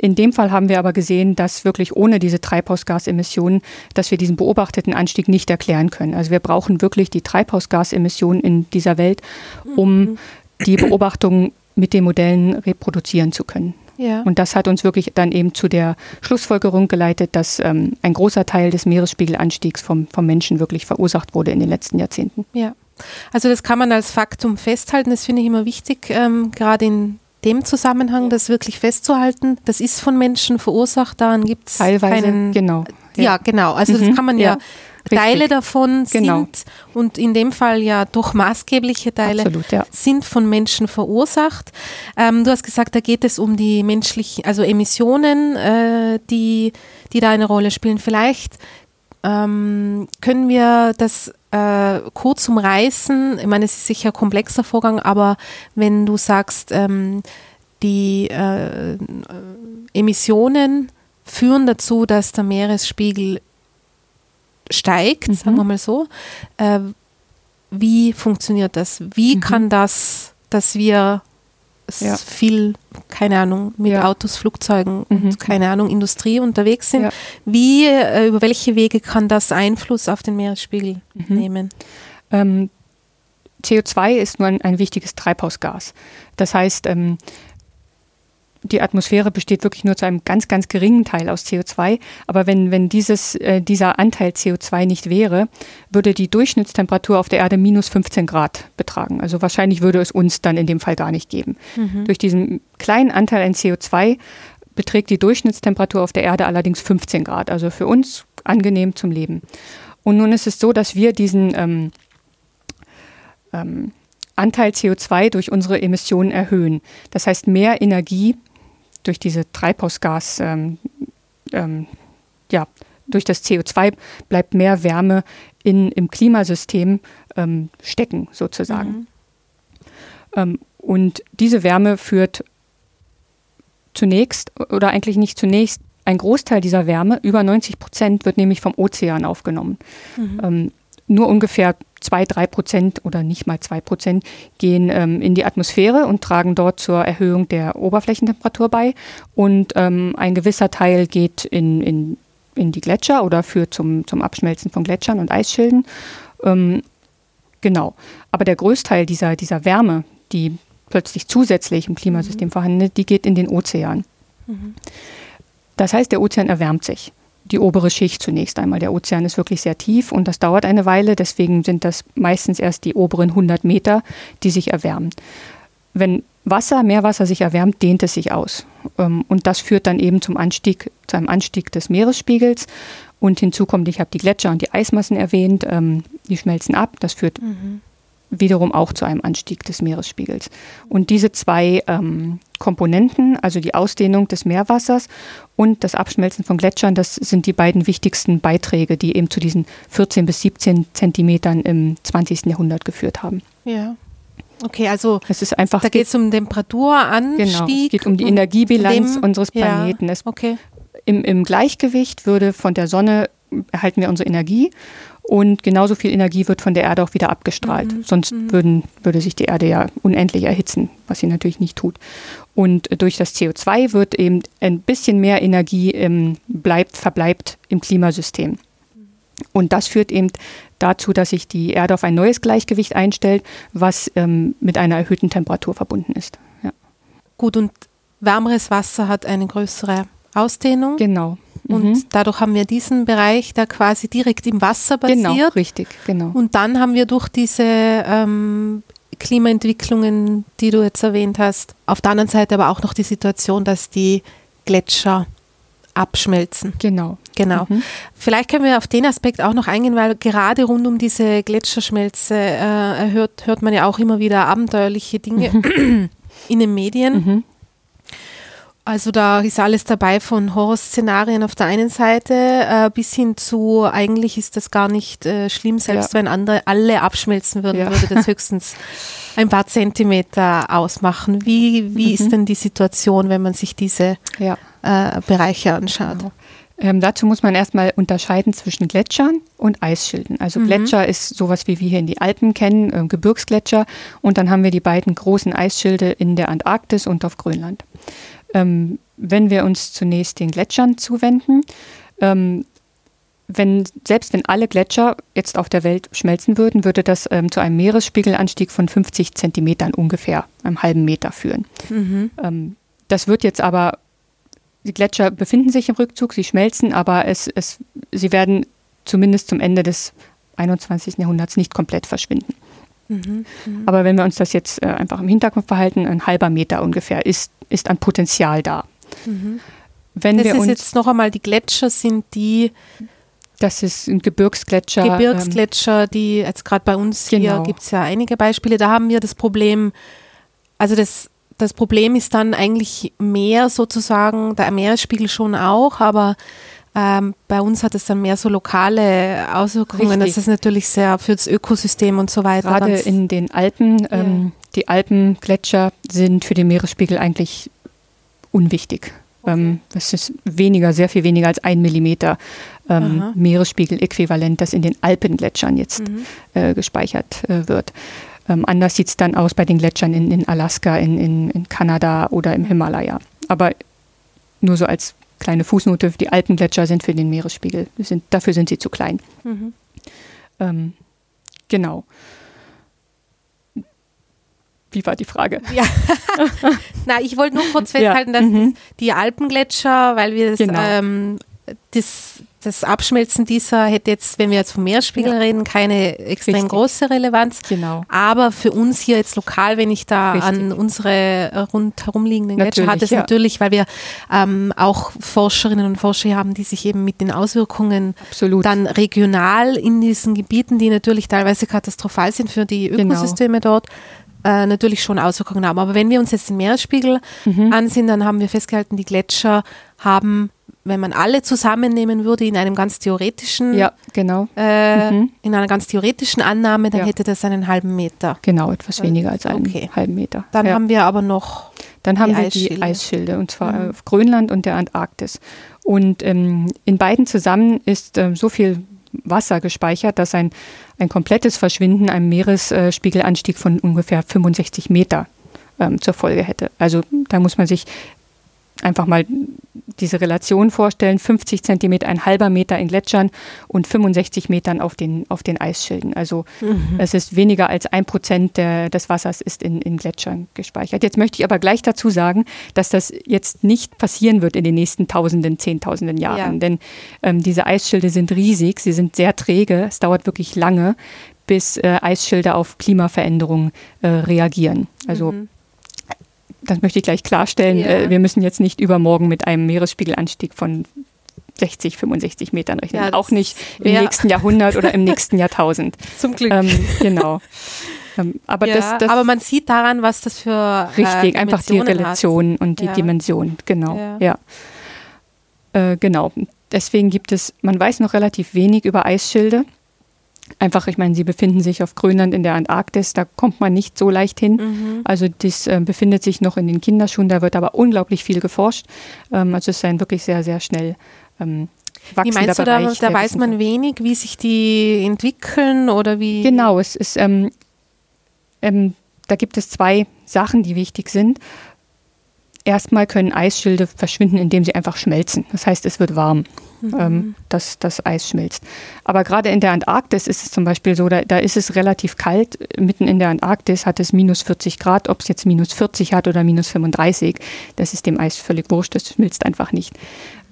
In dem Fall haben wir aber gesehen, dass wirklich ohne diese Treibhausgasemissionen, dass wir diesen beobachteten Anstieg nicht erklären können. Also wir brauchen wirklich die Treibhausgasemissionen in dieser Welt, um mhm. die Beobachtungen mit den Modellen reproduzieren zu können. Ja. Und das hat uns wirklich dann eben zu der Schlussfolgerung geleitet, dass ähm, ein großer Teil des Meeresspiegelanstiegs vom, vom Menschen wirklich verursacht wurde in den letzten Jahrzehnten. Ja, also das kann man als Faktum festhalten. Das finde ich immer wichtig, ähm, gerade in dem Zusammenhang, das wirklich festzuhalten. Das ist von Menschen verursacht, daran gibt es keinen. Genau. Ja, ja genau. Also mhm. das kann man ja, ja Teile davon genau. sind und in dem Fall ja doch maßgebliche Teile Absolut, ja. sind von Menschen verursacht. Ähm, du hast gesagt, da geht es um die menschlichen, also Emissionen, äh, die, die da eine Rolle spielen. Vielleicht ähm, können wir das äh, kurz umreißen. Ich meine, es ist sicher ein komplexer Vorgang, aber wenn du sagst, ähm, die äh, Emissionen führen dazu, dass der Meeresspiegel steigt, mhm. sagen wir mal so. Äh, wie funktioniert das? Wie mhm. kann das, dass wir ja. viel, keine Ahnung, mit ja. Autos, Flugzeugen mhm. und keine Ahnung, Industrie unterwegs sind. Ja. Wie, äh, über welche Wege kann das Einfluss auf den Meeresspiegel mhm. nehmen? Ähm, CO2 ist nur ein, ein, wichtiges Treibhausgas. Das heißt, ähm, die Atmosphäre besteht wirklich nur zu einem ganz, ganz geringen Teil aus CO2. Aber wenn, wenn dieses, äh, dieser Anteil CO2 nicht wäre, würde die Durchschnittstemperatur auf der Erde minus 15 Grad betragen. Also wahrscheinlich würde es uns dann in dem Fall gar nicht geben. Mhm. Durch diesen kleinen Anteil an CO2 beträgt die Durchschnittstemperatur auf der Erde allerdings 15 Grad. Also für uns angenehm zum Leben. Und nun ist es so, dass wir diesen ähm, ähm, Anteil CO2 durch unsere Emissionen erhöhen. Das heißt, mehr Energie durch diese Treibhausgas, ähm, ähm, ja, durch das CO2 bleibt mehr Wärme in, im Klimasystem ähm, stecken, sozusagen. Mhm. Ähm, und diese Wärme führt zunächst, oder eigentlich nicht zunächst, ein Großteil dieser Wärme, über 90 Prozent, wird nämlich vom Ozean aufgenommen. Mhm. Nur ungefähr zwei, drei Prozent oder nicht mal zwei Prozent gehen ähm, in die Atmosphäre und tragen dort zur Erhöhung der Oberflächentemperatur bei. Und ähm, ein gewisser Teil geht in, in, in die Gletscher oder führt zum, zum Abschmelzen von Gletschern und Eisschilden. Ähm, genau. Aber der Größteil dieser, dieser Wärme, die plötzlich zusätzlich im Klimasystem mhm. vorhanden ist, die geht in den Ozean. Mhm. Das heißt, der Ozean erwärmt sich die obere Schicht zunächst einmal. Der Ozean ist wirklich sehr tief und das dauert eine Weile. Deswegen sind das meistens erst die oberen 100 Meter, die sich erwärmen. Wenn Wasser, Meerwasser sich erwärmt, dehnt es sich aus. Ähm, und das führt dann eben zum Anstieg, zu einem Anstieg des Meeresspiegels. Und hinzu kommt, ich habe die Gletscher und die Eismassen erwähnt, ähm, die schmelzen ab. Das führt mhm wiederum auch zu einem Anstieg des Meeresspiegels. Und diese zwei ähm, Komponenten, also die Ausdehnung des Meerwassers und das Abschmelzen von Gletschern, das sind die beiden wichtigsten Beiträge, die eben zu diesen 14 bis 17 Zentimetern im 20. Jahrhundert geführt haben. Ja. Okay, also es ist einfach, da geht es um Temperaturanstieg. Genau, es geht um die Energiebilanz dem, unseres Planeten. Ja, okay. Im, Im Gleichgewicht würde von der Sonne erhalten wir unsere Energie und genauso viel Energie wird von der Erde auch wieder abgestrahlt. Mhm. Sonst mhm. Würden, würde sich die Erde ja unendlich erhitzen, was sie natürlich nicht tut. Und durch das CO2 wird eben ein bisschen mehr Energie ähm, bleibt, verbleibt im Klimasystem. Und das führt eben dazu, dass sich die Erde auf ein neues Gleichgewicht einstellt, was ähm, mit einer erhöhten Temperatur verbunden ist. Ja. Gut, und wärmeres Wasser hat eine größere Ausdehnung. Genau. Und mhm. dadurch haben wir diesen Bereich, der quasi direkt im Wasser basiert. Genau, richtig, genau. Und dann haben wir durch diese ähm, Klimaentwicklungen, die du jetzt erwähnt hast, auf der anderen Seite aber auch noch die Situation, dass die Gletscher abschmelzen. Genau. Genau. Mhm. Vielleicht können wir auf den Aspekt auch noch eingehen, weil gerade rund um diese Gletscherschmelze äh, hört, hört man ja auch immer wieder abenteuerliche Dinge mhm. in den Medien. Also da ist alles dabei von Horrorszenarien auf der einen Seite äh, bis hin zu, eigentlich ist das gar nicht äh, schlimm, selbst ja. wenn andere alle abschmelzen würden, ja. würde das höchstens ein paar Zentimeter ausmachen. Wie, wie mhm. ist denn die Situation, wenn man sich diese ja. äh, Bereiche anschaut? Genau. Ähm, dazu muss man erstmal unterscheiden zwischen Gletschern und Eisschilden. Also mhm. Gletscher ist sowas, wie wir hier in die Alpen kennen, äh, Gebirgsgletscher. Und dann haben wir die beiden großen Eisschilde in der Antarktis und auf Grönland. Ähm, wenn wir uns zunächst den Gletschern zuwenden, ähm, wenn, selbst wenn alle Gletscher jetzt auf der Welt schmelzen würden, würde das ähm, zu einem Meeresspiegelanstieg von 50 Zentimetern ungefähr, einem halben Meter führen. Mhm. Ähm, das wird jetzt aber, die Gletscher befinden sich im Rückzug, sie schmelzen, aber es, es, sie werden zumindest zum Ende des 21. Jahrhunderts nicht komplett verschwinden. Mhm. Aber wenn wir uns das jetzt äh, einfach im Hinterkopf behalten, ein halber Meter ungefähr ist, ist an Potenzial da. Mhm. Wenn das wir ist uns jetzt noch einmal, die Gletscher sind die das ist ein Gebirgsgletscher. Gebirgsgletscher, die jetzt gerade bei uns genau. hier gibt es ja einige Beispiele. Da haben wir das Problem, also das, das Problem ist dann eigentlich mehr sozusagen, der Meeresspiegel schon auch, aber ähm, bei uns hat es dann mehr so lokale Auswirkungen. Richtig. Das ist natürlich sehr für das Ökosystem und so weiter. Gerade in den Alpen, ähm, ja. die Alpengletscher sind für den Meeresspiegel eigentlich unwichtig. Okay. Ähm, das ist weniger, sehr viel weniger als ein Millimeter ähm, Meeresspiegel-Äquivalent, das in den Alpengletschern jetzt mhm. äh, gespeichert äh, wird. Ähm, anders sieht es dann aus bei den Gletschern in, in Alaska, in, in, in, Kanada oder im Himalaya. Aber nur so als kleine Fußnote, die Alpengletscher sind für den Meeresspiegel, sind, dafür sind sie zu klein. Mhm. Ähm, genau. Wie war die Frage? Ja. Na, ich wollte nur kurz festhalten, ja. dass mhm. die Alpengletscher, weil wir das, genau. ähm, das das Abschmelzen dieser hätte jetzt, wenn wir jetzt vom Meeresspiegel ja. reden, keine extrem Richtig. große Relevanz. Genau. Aber für uns hier jetzt lokal, wenn ich da Richtig. an unsere rundherum liegenden Gletscher hat es ja. natürlich, weil wir ähm, auch Forscherinnen und Forscher haben, die sich eben mit den Auswirkungen Absolut. dann regional in diesen Gebieten, die natürlich teilweise katastrophal sind für die genau. Ökosysteme genau. dort, äh, natürlich schon Auswirkungen haben. Aber wenn wir uns jetzt den Meeresspiegel mhm. ansehen, dann haben wir festgehalten, die Gletscher haben wenn man alle zusammennehmen würde in einem ganz theoretischen, ja, genau. Äh, mhm. in einer ganz theoretischen Annahme, dann ja. hätte das einen halben Meter. Genau, etwas weniger als einen okay. halben Meter. Dann ja. haben wir aber noch dann haben wir Eisschilde. die Eisschilde und zwar mhm. auf Grönland und der Antarktis. Und ähm, in beiden zusammen ist ähm, so viel Wasser gespeichert, dass ein, ein komplettes Verschwinden einem Meeresspiegelanstieg von ungefähr 65 Meter ähm, zur Folge hätte. Also da muss man sich einfach mal diese Relation vorstellen, 50 Zentimeter, ein halber Meter in Gletschern und 65 Metern auf den, auf den Eisschilden. Also mhm. es ist weniger als ein Prozent des Wassers ist in, in Gletschern gespeichert. Jetzt möchte ich aber gleich dazu sagen, dass das jetzt nicht passieren wird in den nächsten Tausenden, Zehntausenden Jahren. Ja. Denn ähm, diese Eisschilde sind riesig, sie sind sehr träge, es dauert wirklich lange, bis äh, Eisschilde auf Klimaveränderungen äh, reagieren. Also mhm das möchte ich gleich klarstellen, ja. äh, wir müssen jetzt nicht übermorgen mit einem Meeresspiegelanstieg von 60, 65 Metern rechnen. Ja, auch nicht im ja. nächsten Jahrhundert oder im nächsten Jahrtausend. Zum Glück. Ähm, genau. Ähm, aber, ja, das, das, aber man sieht daran, was das für äh, Richtig, einfach die Relation hat. und die Dimension. Genau. Ja. Äh, genau. Deswegen gibt es, man weiß noch relativ wenig über Eisschilde. Einfach, ich meine, sie befinden sich auf Grönland in der Antarktis, da kommt man nicht so leicht hin. Mhm. Also das äh, befindet sich noch in den Kinderschuhen, da wird aber unglaublich viel geforscht. Ähm, also es ist ein wirklich sehr, sehr schnell ähm, wie meinst du, da, da weiß man wenig, wie sich die entwickeln oder wie? Genau, es ist, ähm, ähm, da gibt es zwei Sachen, die wichtig sind. Erstmal können Eisschilde verschwinden, indem sie einfach schmelzen. Das heißt, es wird warm, mhm. ähm, dass das Eis schmilzt. Aber gerade in der Antarktis ist es zum Beispiel so, da, da, ist es relativ kalt. Mitten in der Antarktis hat es minus 40 Grad. Ob es jetzt minus 40 hat oder minus 35, das ist dem Eis völlig wurscht. Das schmilzt einfach nicht.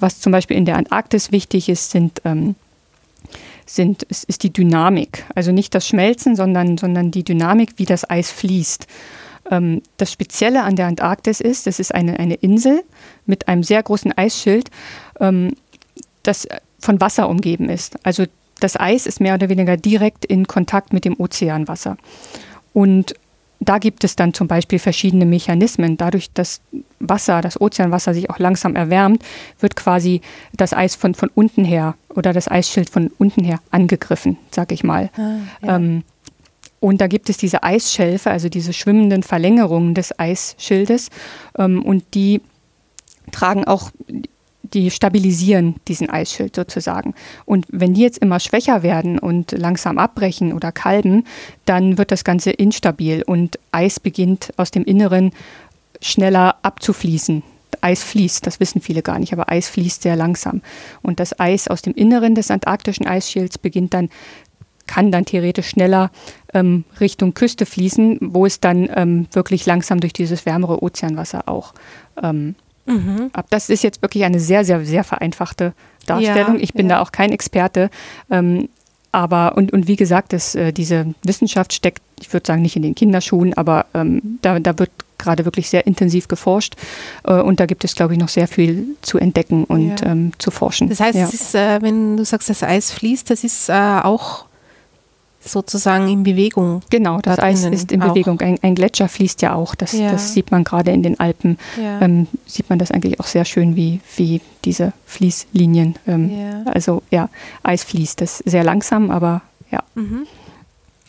Was zum Beispiel in der Antarktis wichtig ist, sind ähm, sind, ist, ist die Dynamik. Also nicht das Schmelzen, sondern, sondern die Dynamik, wie das Eis fließt. Ähm, das Spezielle an der Antarktis ist, es ist eine, eine Insel mit einem sehr großen Eisschild ähm, das von Wasser umgeben ist. Also das Eis ist mehr oder weniger direkt in Kontakt mit dem Ozeanwasser. Und da gibt es dann zum Beispiel verschiedene Mechanismen. Dadurch, dass Wasser, das Ozeanwasser sich auch langsam erwärmt, wird quasi das Eis von, von unten her oder das Eisschild von unten her angegriffen, sag ich mal. Ah, ja. ähm, und da gibt es diese Eisschelfe, also diese schwimmenden Verlängerungen des Eisschildes. Ähm, und die tragen auch die stabilisieren diesen Eisschild sozusagen. Und wenn die jetzt immer schwächer werden und langsam abbrechen oder kalben, dann wird das Ganze instabil und Eis beginnt aus dem Inneren schneller abzufließen. Eis fließt, das wissen viele gar nicht, aber Eis fließt sehr langsam. Und das Eis aus dem Inneren des antarktischen Eisschilds beginnt dann, kann dann theoretisch schneller ähm, Richtung Küste fließen, wo es dann ähm, wirklich langsam durch dieses wärmere Ozeanwasser auch ähm, Mhm. Das ist jetzt wirklich eine sehr, sehr, sehr vereinfachte Darstellung. Ja, ich bin ja. da auch kein Experte. Ähm, aber, und, und wie gesagt, das, äh, diese Wissenschaft steckt, ich würde sagen, nicht in den Kinderschuhen, aber ähm, da, da wird gerade wirklich sehr intensiv geforscht. Äh, und da gibt es, glaube ich, noch sehr viel zu entdecken und ja. ähm, zu forschen. Das heißt, ist, äh, wenn du sagst, das Eis fließt, das ist äh, auch sozusagen in Bewegung. Genau, das Eis ist in Bewegung. Ein, ein, Gletscher fließt ja auch. Das, ja. das sieht man gerade in den Alpen. Ja. Ähm, sieht man das eigentlich auch sehr schön, wie, wie diese Fließlinien. Ähm, ja. Also ja, Eis fließt. Das sehr langsam, aber ja. Mhm.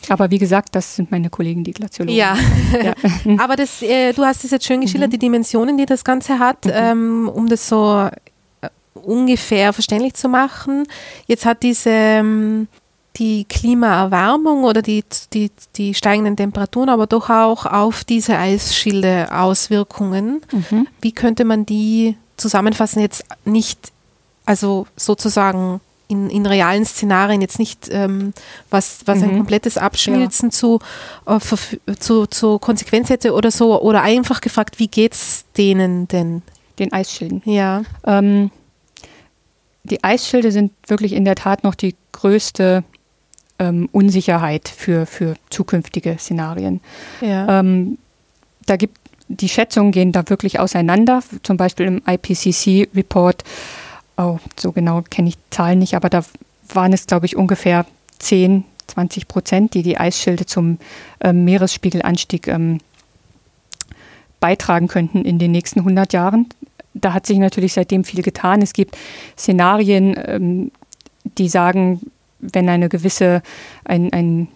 Aber wie gesagt, das sind meine Kollegen, die Glaziologen. Ja, ja. aber das, äh, du hast es jetzt schön geschildert, mhm. die Dimensionen, die das Ganze hat, mhm. ähm, um das so äh, ungefähr verständlich zu machen. Jetzt hat diese ähm, die Klimaerwärmung oder die, die, die steigenden Temperaturen, aber doch auch auf diese Eisschilde Auswirkungen. Mhm. Wie könnte man die zusammenfassen, jetzt nicht, also sozusagen in, in realen Szenarien, jetzt nicht ähm, was, was mhm. ein komplettes Abschmilzen ja. zu, äh, zu, zu Konsequenz hätte oder so, oder einfach gefragt, wie geht es denen denn? Den Eisschilden. Ja. Ähm, die Eisschilde sind wirklich in der Tat noch die größte ähm, Unsicherheit für, für zukünftige Szenarien. Ja. Ähm, da gibt die Schätzungen gehen da wirklich auseinander. Zum Beispiel im IPCC-Report, oh, so genau kenne ich Zahlen nicht, aber da waren es, glaube ich, ungefähr 10, 20 Prozent, die die Eisschilde zum ähm, Meeresspiegelanstieg ähm, beitragen könnten in den nächsten 100 Jahren. Da hat sich natürlich seitdem viel getan. Es gibt Szenarien, ähm, die sagen, wenn eine gewisse, ein, ein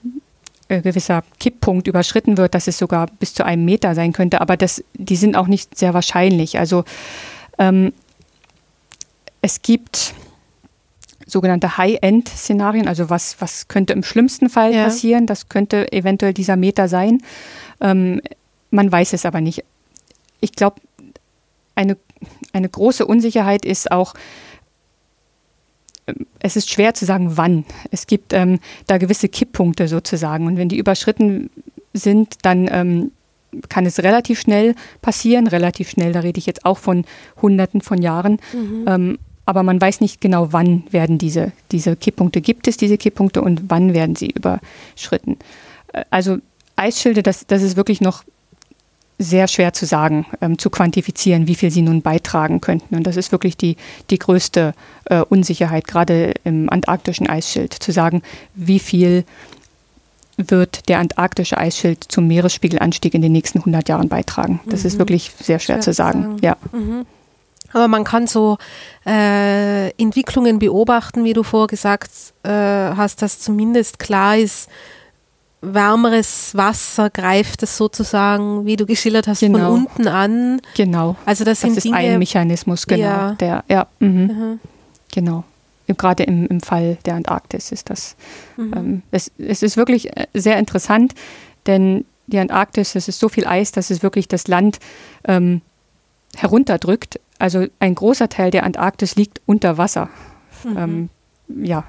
äh, gewisser Kipppunkt überschritten wird, dass es sogar bis zu einem Meter sein könnte, aber das, die sind auch nicht sehr wahrscheinlich. Also ähm, es gibt sogenannte High-End-Szenarien, also was, was könnte im schlimmsten Fall ja. passieren, das könnte eventuell dieser Meter sein. Ähm, man weiß es aber nicht. Ich glaube, eine, eine große Unsicherheit ist auch, es ist schwer zu sagen, wann. Es gibt ähm, da gewisse Kipppunkte sozusagen. Und wenn die überschritten sind, dann ähm, kann es relativ schnell passieren. Relativ schnell, da rede ich jetzt auch von Hunderten von Jahren. Mhm. Ähm, aber man weiß nicht genau, wann werden diese, diese Kipppunkte, gibt es diese Kipppunkte und wann werden sie überschritten. Äh, also Eisschilde, das, das ist wirklich noch sehr schwer zu sagen, ähm, zu quantifizieren, wie viel sie nun beitragen könnten. Und das ist wirklich die, die größte äh, Unsicherheit, gerade im antarktischen Eisschild, zu sagen, wie viel wird der antarktische Eisschild zum Meeresspiegelanstieg in den nächsten 100 Jahren beitragen. Das mhm. ist wirklich sehr schwer, schwer zu sagen. sagen. Ja. Mhm. Aber man kann so äh, Entwicklungen beobachten, wie du vorgesagt äh, hast, dass zumindest klar ist, wärmeres Wasser greift es sozusagen, wie du geschildert hast, genau. von unten an. Genau. Also das, das ist Dinge, ein Mechanismus, genau. Ja. Der, ja, mhm. Mhm. Genau. Gerade im, im Fall der Antarktis ist das. Mhm. Ähm, es, es ist wirklich äh, sehr interessant, denn die Antarktis, es ist so viel Eis, dass es wirklich das Land ähm, herunterdrückt. Also ein großer Teil der Antarktis liegt unter Wasser. Mhm. Ähm, ja.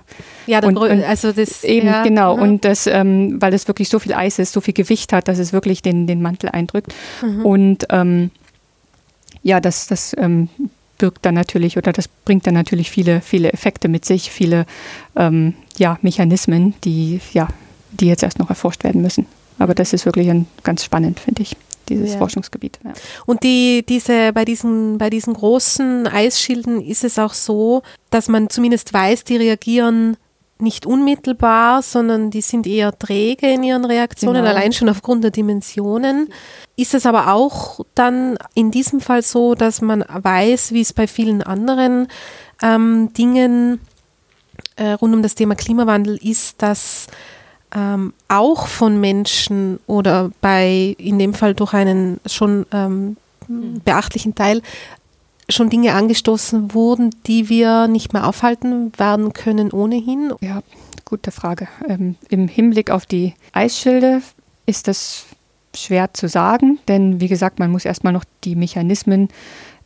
Ja, und, und also das eben ja, genau. Ja. Und das, ähm, weil es wirklich so viel Eis ist, so viel Gewicht hat, dass es wirklich den, den Mantel eindrückt. Mhm. Und ähm, ja, das, das ähm, birgt dann natürlich oder das bringt dann natürlich viele, viele Effekte mit sich, viele ähm, ja, Mechanismen, die, ja, die jetzt erst noch erforscht werden müssen. Aber das ist wirklich ein, ganz spannend, finde ich. Dieses ja. Forschungsgebiet. Ja. Und die, diese, bei, diesen, bei diesen großen Eisschilden ist es auch so, dass man zumindest weiß, die reagieren nicht unmittelbar, sondern die sind eher träge in ihren Reaktionen, genau. allein schon aufgrund der Dimensionen. Ist es aber auch dann in diesem Fall so, dass man weiß, wie es bei vielen anderen ähm, Dingen äh, rund um das Thema Klimawandel ist, dass ähm, auch von Menschen oder bei, in dem Fall durch einen schon ähm, hm. beachtlichen Teil, schon Dinge angestoßen wurden, die wir nicht mehr aufhalten werden können ohnehin? Ja, gute Frage. Ähm, Im Hinblick auf die Eisschilde ist das schwer zu sagen, denn wie gesagt, man muss erstmal noch die Mechanismen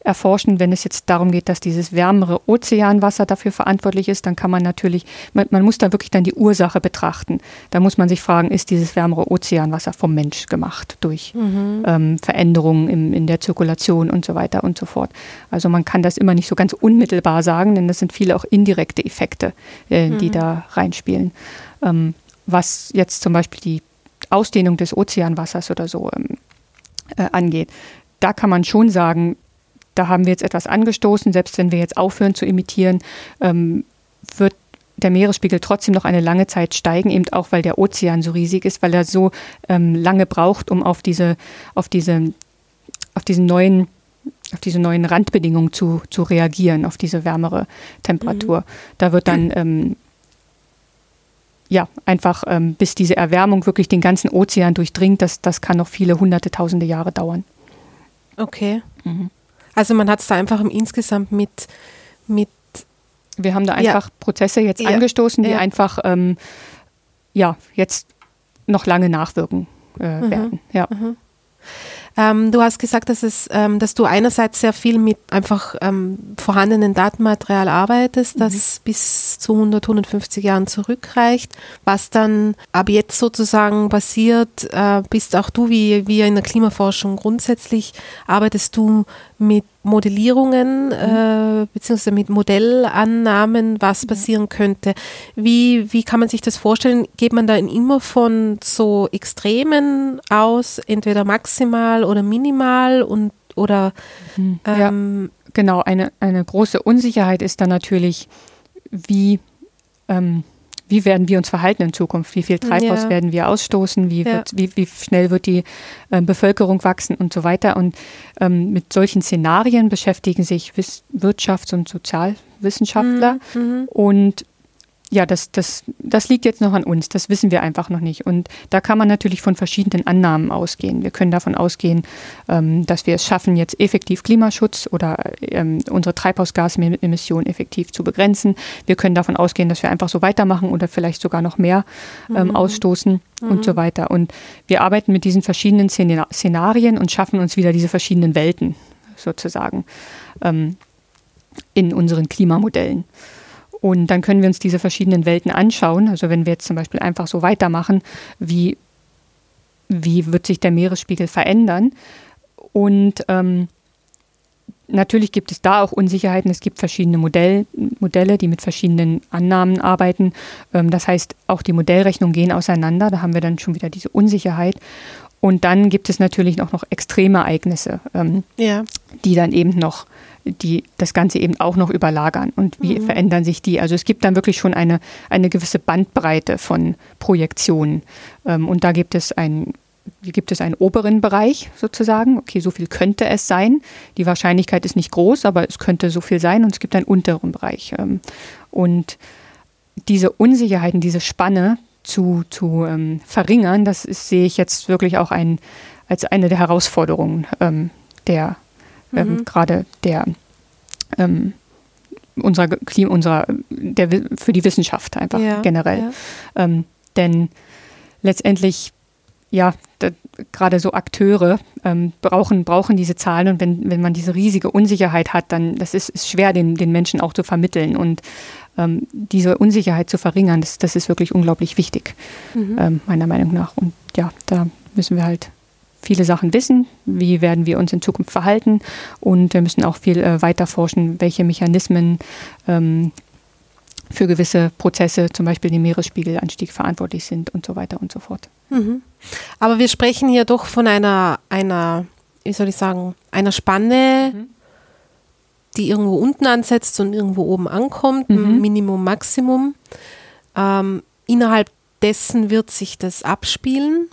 erforschen. Wenn es jetzt darum geht, dass dieses wärmere Ozeanwasser dafür verantwortlich ist, dann kann man natürlich, man, man, muss da wirklich dann die Ursache betrachten. Da muss man sich fragen, ist dieses wärmere Ozeanwasser vom Mensch gemacht durch mhm. ähm, Veränderungen im, in der Zirkulation und so weiter und so fort. Also man kann das immer nicht so ganz unmittelbar sagen, denn das sind viele auch indirekte Effekte, äh, mhm. die da reinspielen. Ähm, was jetzt zum Beispiel die Ausdehnung des Ozeanwassers oder so ähm, äh, angeht, da kann man schon sagen, da haben wir jetzt etwas angestoßen. Selbst wenn wir jetzt aufhören zu imitieren, ähm, wird der Meeresspiegel trotzdem noch eine lange Zeit steigen, eben auch weil der Ozean so riesig ist, weil er so ähm, lange braucht, um auf diese, auf diese, auf diesen neuen auf diese neuen Randbedingungen zu, zu reagieren, auf diese wärmere Temperatur. Mhm. Da wird dann ähm, ja einfach, ähm, bis diese Erwärmung wirklich den ganzen Ozean durchdringt, das, das kann noch viele hunderte, tausende Jahre dauern. Okay. Mhm. Also man hat es da einfach insgesamt mit, mit wir haben da einfach ja. Prozesse jetzt ja. angestoßen, die ja. einfach ähm, ja jetzt noch lange nachwirken äh, mhm. werden. Ja. Mhm. Ähm, du hast gesagt, dass, es, ähm, dass du einerseits sehr viel mit einfach ähm, vorhandenen Datenmaterial arbeitest, das mhm. bis zu 100, 150 Jahren zurückreicht. Was dann ab jetzt sozusagen passiert, äh, bist auch du, wie wir in der Klimaforschung grundsätzlich, arbeitest du mit Modellierungen mhm. äh, beziehungsweise mit Modellannahmen, was passieren könnte. Wie, wie kann man sich das vorstellen? Geht man da immer von so Extremen aus, entweder maximal oder minimal und oder mhm. ähm, ja, genau, eine, eine große Unsicherheit ist dann natürlich, wie ähm, wie werden wir uns verhalten in Zukunft? Wie viel Treibhaus ja. werden wir ausstoßen? Wie, wird, ja. wie, wie, schnell wird die äh, Bevölkerung wachsen und so weiter? Und ähm, mit solchen Szenarien beschäftigen sich Wiss Wirtschafts- und Sozialwissenschaftler. Mhm. mhm. Und ja, das, das, das liegt jetzt noch an uns. Das wissen wir einfach noch nicht. Und da kann man natürlich von verschiedenen Annahmen ausgehen. Wir können davon ausgehen, ähm, dass wir es schaffen, jetzt effektiv Klimaschutz oder ähm, unsere Treibhausgasemissionen effektiv zu begrenzen. Wir können davon ausgehen, dass wir einfach so weitermachen oder vielleicht sogar noch mehr ähm, mhm. ausstoßen mhm. und so weiter. Und wir arbeiten mit diesen verschiedenen Szenarien und schaffen uns wieder diese verschiedenen Welten sozusagen ähm, in unseren Klimamodellen. Und dann können wir uns diese verschiedenen Welten anschauen. Also wenn wir jetzt zum Beispiel einfach so weitermachen, wie, wie wird sich der Meeresspiegel verändern? Und ähm, natürlich gibt es da auch Unsicherheiten. Es gibt verschiedene Modell, Modelle, die mit verschiedenen Annahmen arbeiten. Ähm, das heißt, auch die Modellrechnungen gehen auseinander. Da haben wir dann schon wieder diese Unsicherheit. Und dann gibt es natürlich auch noch extreme Ereignisse, ähm, ja. die dann eben noch die das Ganze eben auch noch überlagern und wie mhm. verändern sich die. Also es gibt dann wirklich schon eine, eine gewisse Bandbreite von Projektionen. Ähm, und da gibt es ein gibt es einen oberen Bereich sozusagen. Okay, so viel könnte es sein. Die Wahrscheinlichkeit ist nicht groß, aber es könnte so viel sein. Und es gibt einen unteren Bereich. Ähm, und diese Unsicherheiten, diese Spanne zu, zu ähm, verringern, das ist, sehe ich jetzt wirklich auch ein, als eine der Herausforderungen ähm, ähm, mhm. gerade der ähm, unserer, Klima, unserer der, für die Wissenschaft einfach ja, generell. Ja. Ähm, denn letztendlich, ja, gerade so Akteure ähm, brauchen, brauchen diese Zahlen und wenn, wenn man diese riesige Unsicherheit hat, dann das ist, ist schwer, den, den Menschen auch zu vermitteln. Und ähm, diese Unsicherheit zu verringern, das, das ist wirklich unglaublich wichtig, mhm. ähm, meiner Meinung nach. Und ja, da müssen wir halt viele Sachen wissen, wie werden wir uns in Zukunft verhalten und wir müssen auch viel äh, weiter forschen, welche Mechanismen ähm, für gewisse Prozesse, zum Beispiel den Meeresspiegelanstieg, verantwortlich sind und so weiter und so fort. Mhm. Aber wir sprechen hier doch von einer, einer wie soll ich sagen, einer Spanne, mhm. die irgendwo unten ansetzt und irgendwo oben ankommt, mhm. Minimum, Maximum. Ähm, innerhalb dessen wird sich das abspielen.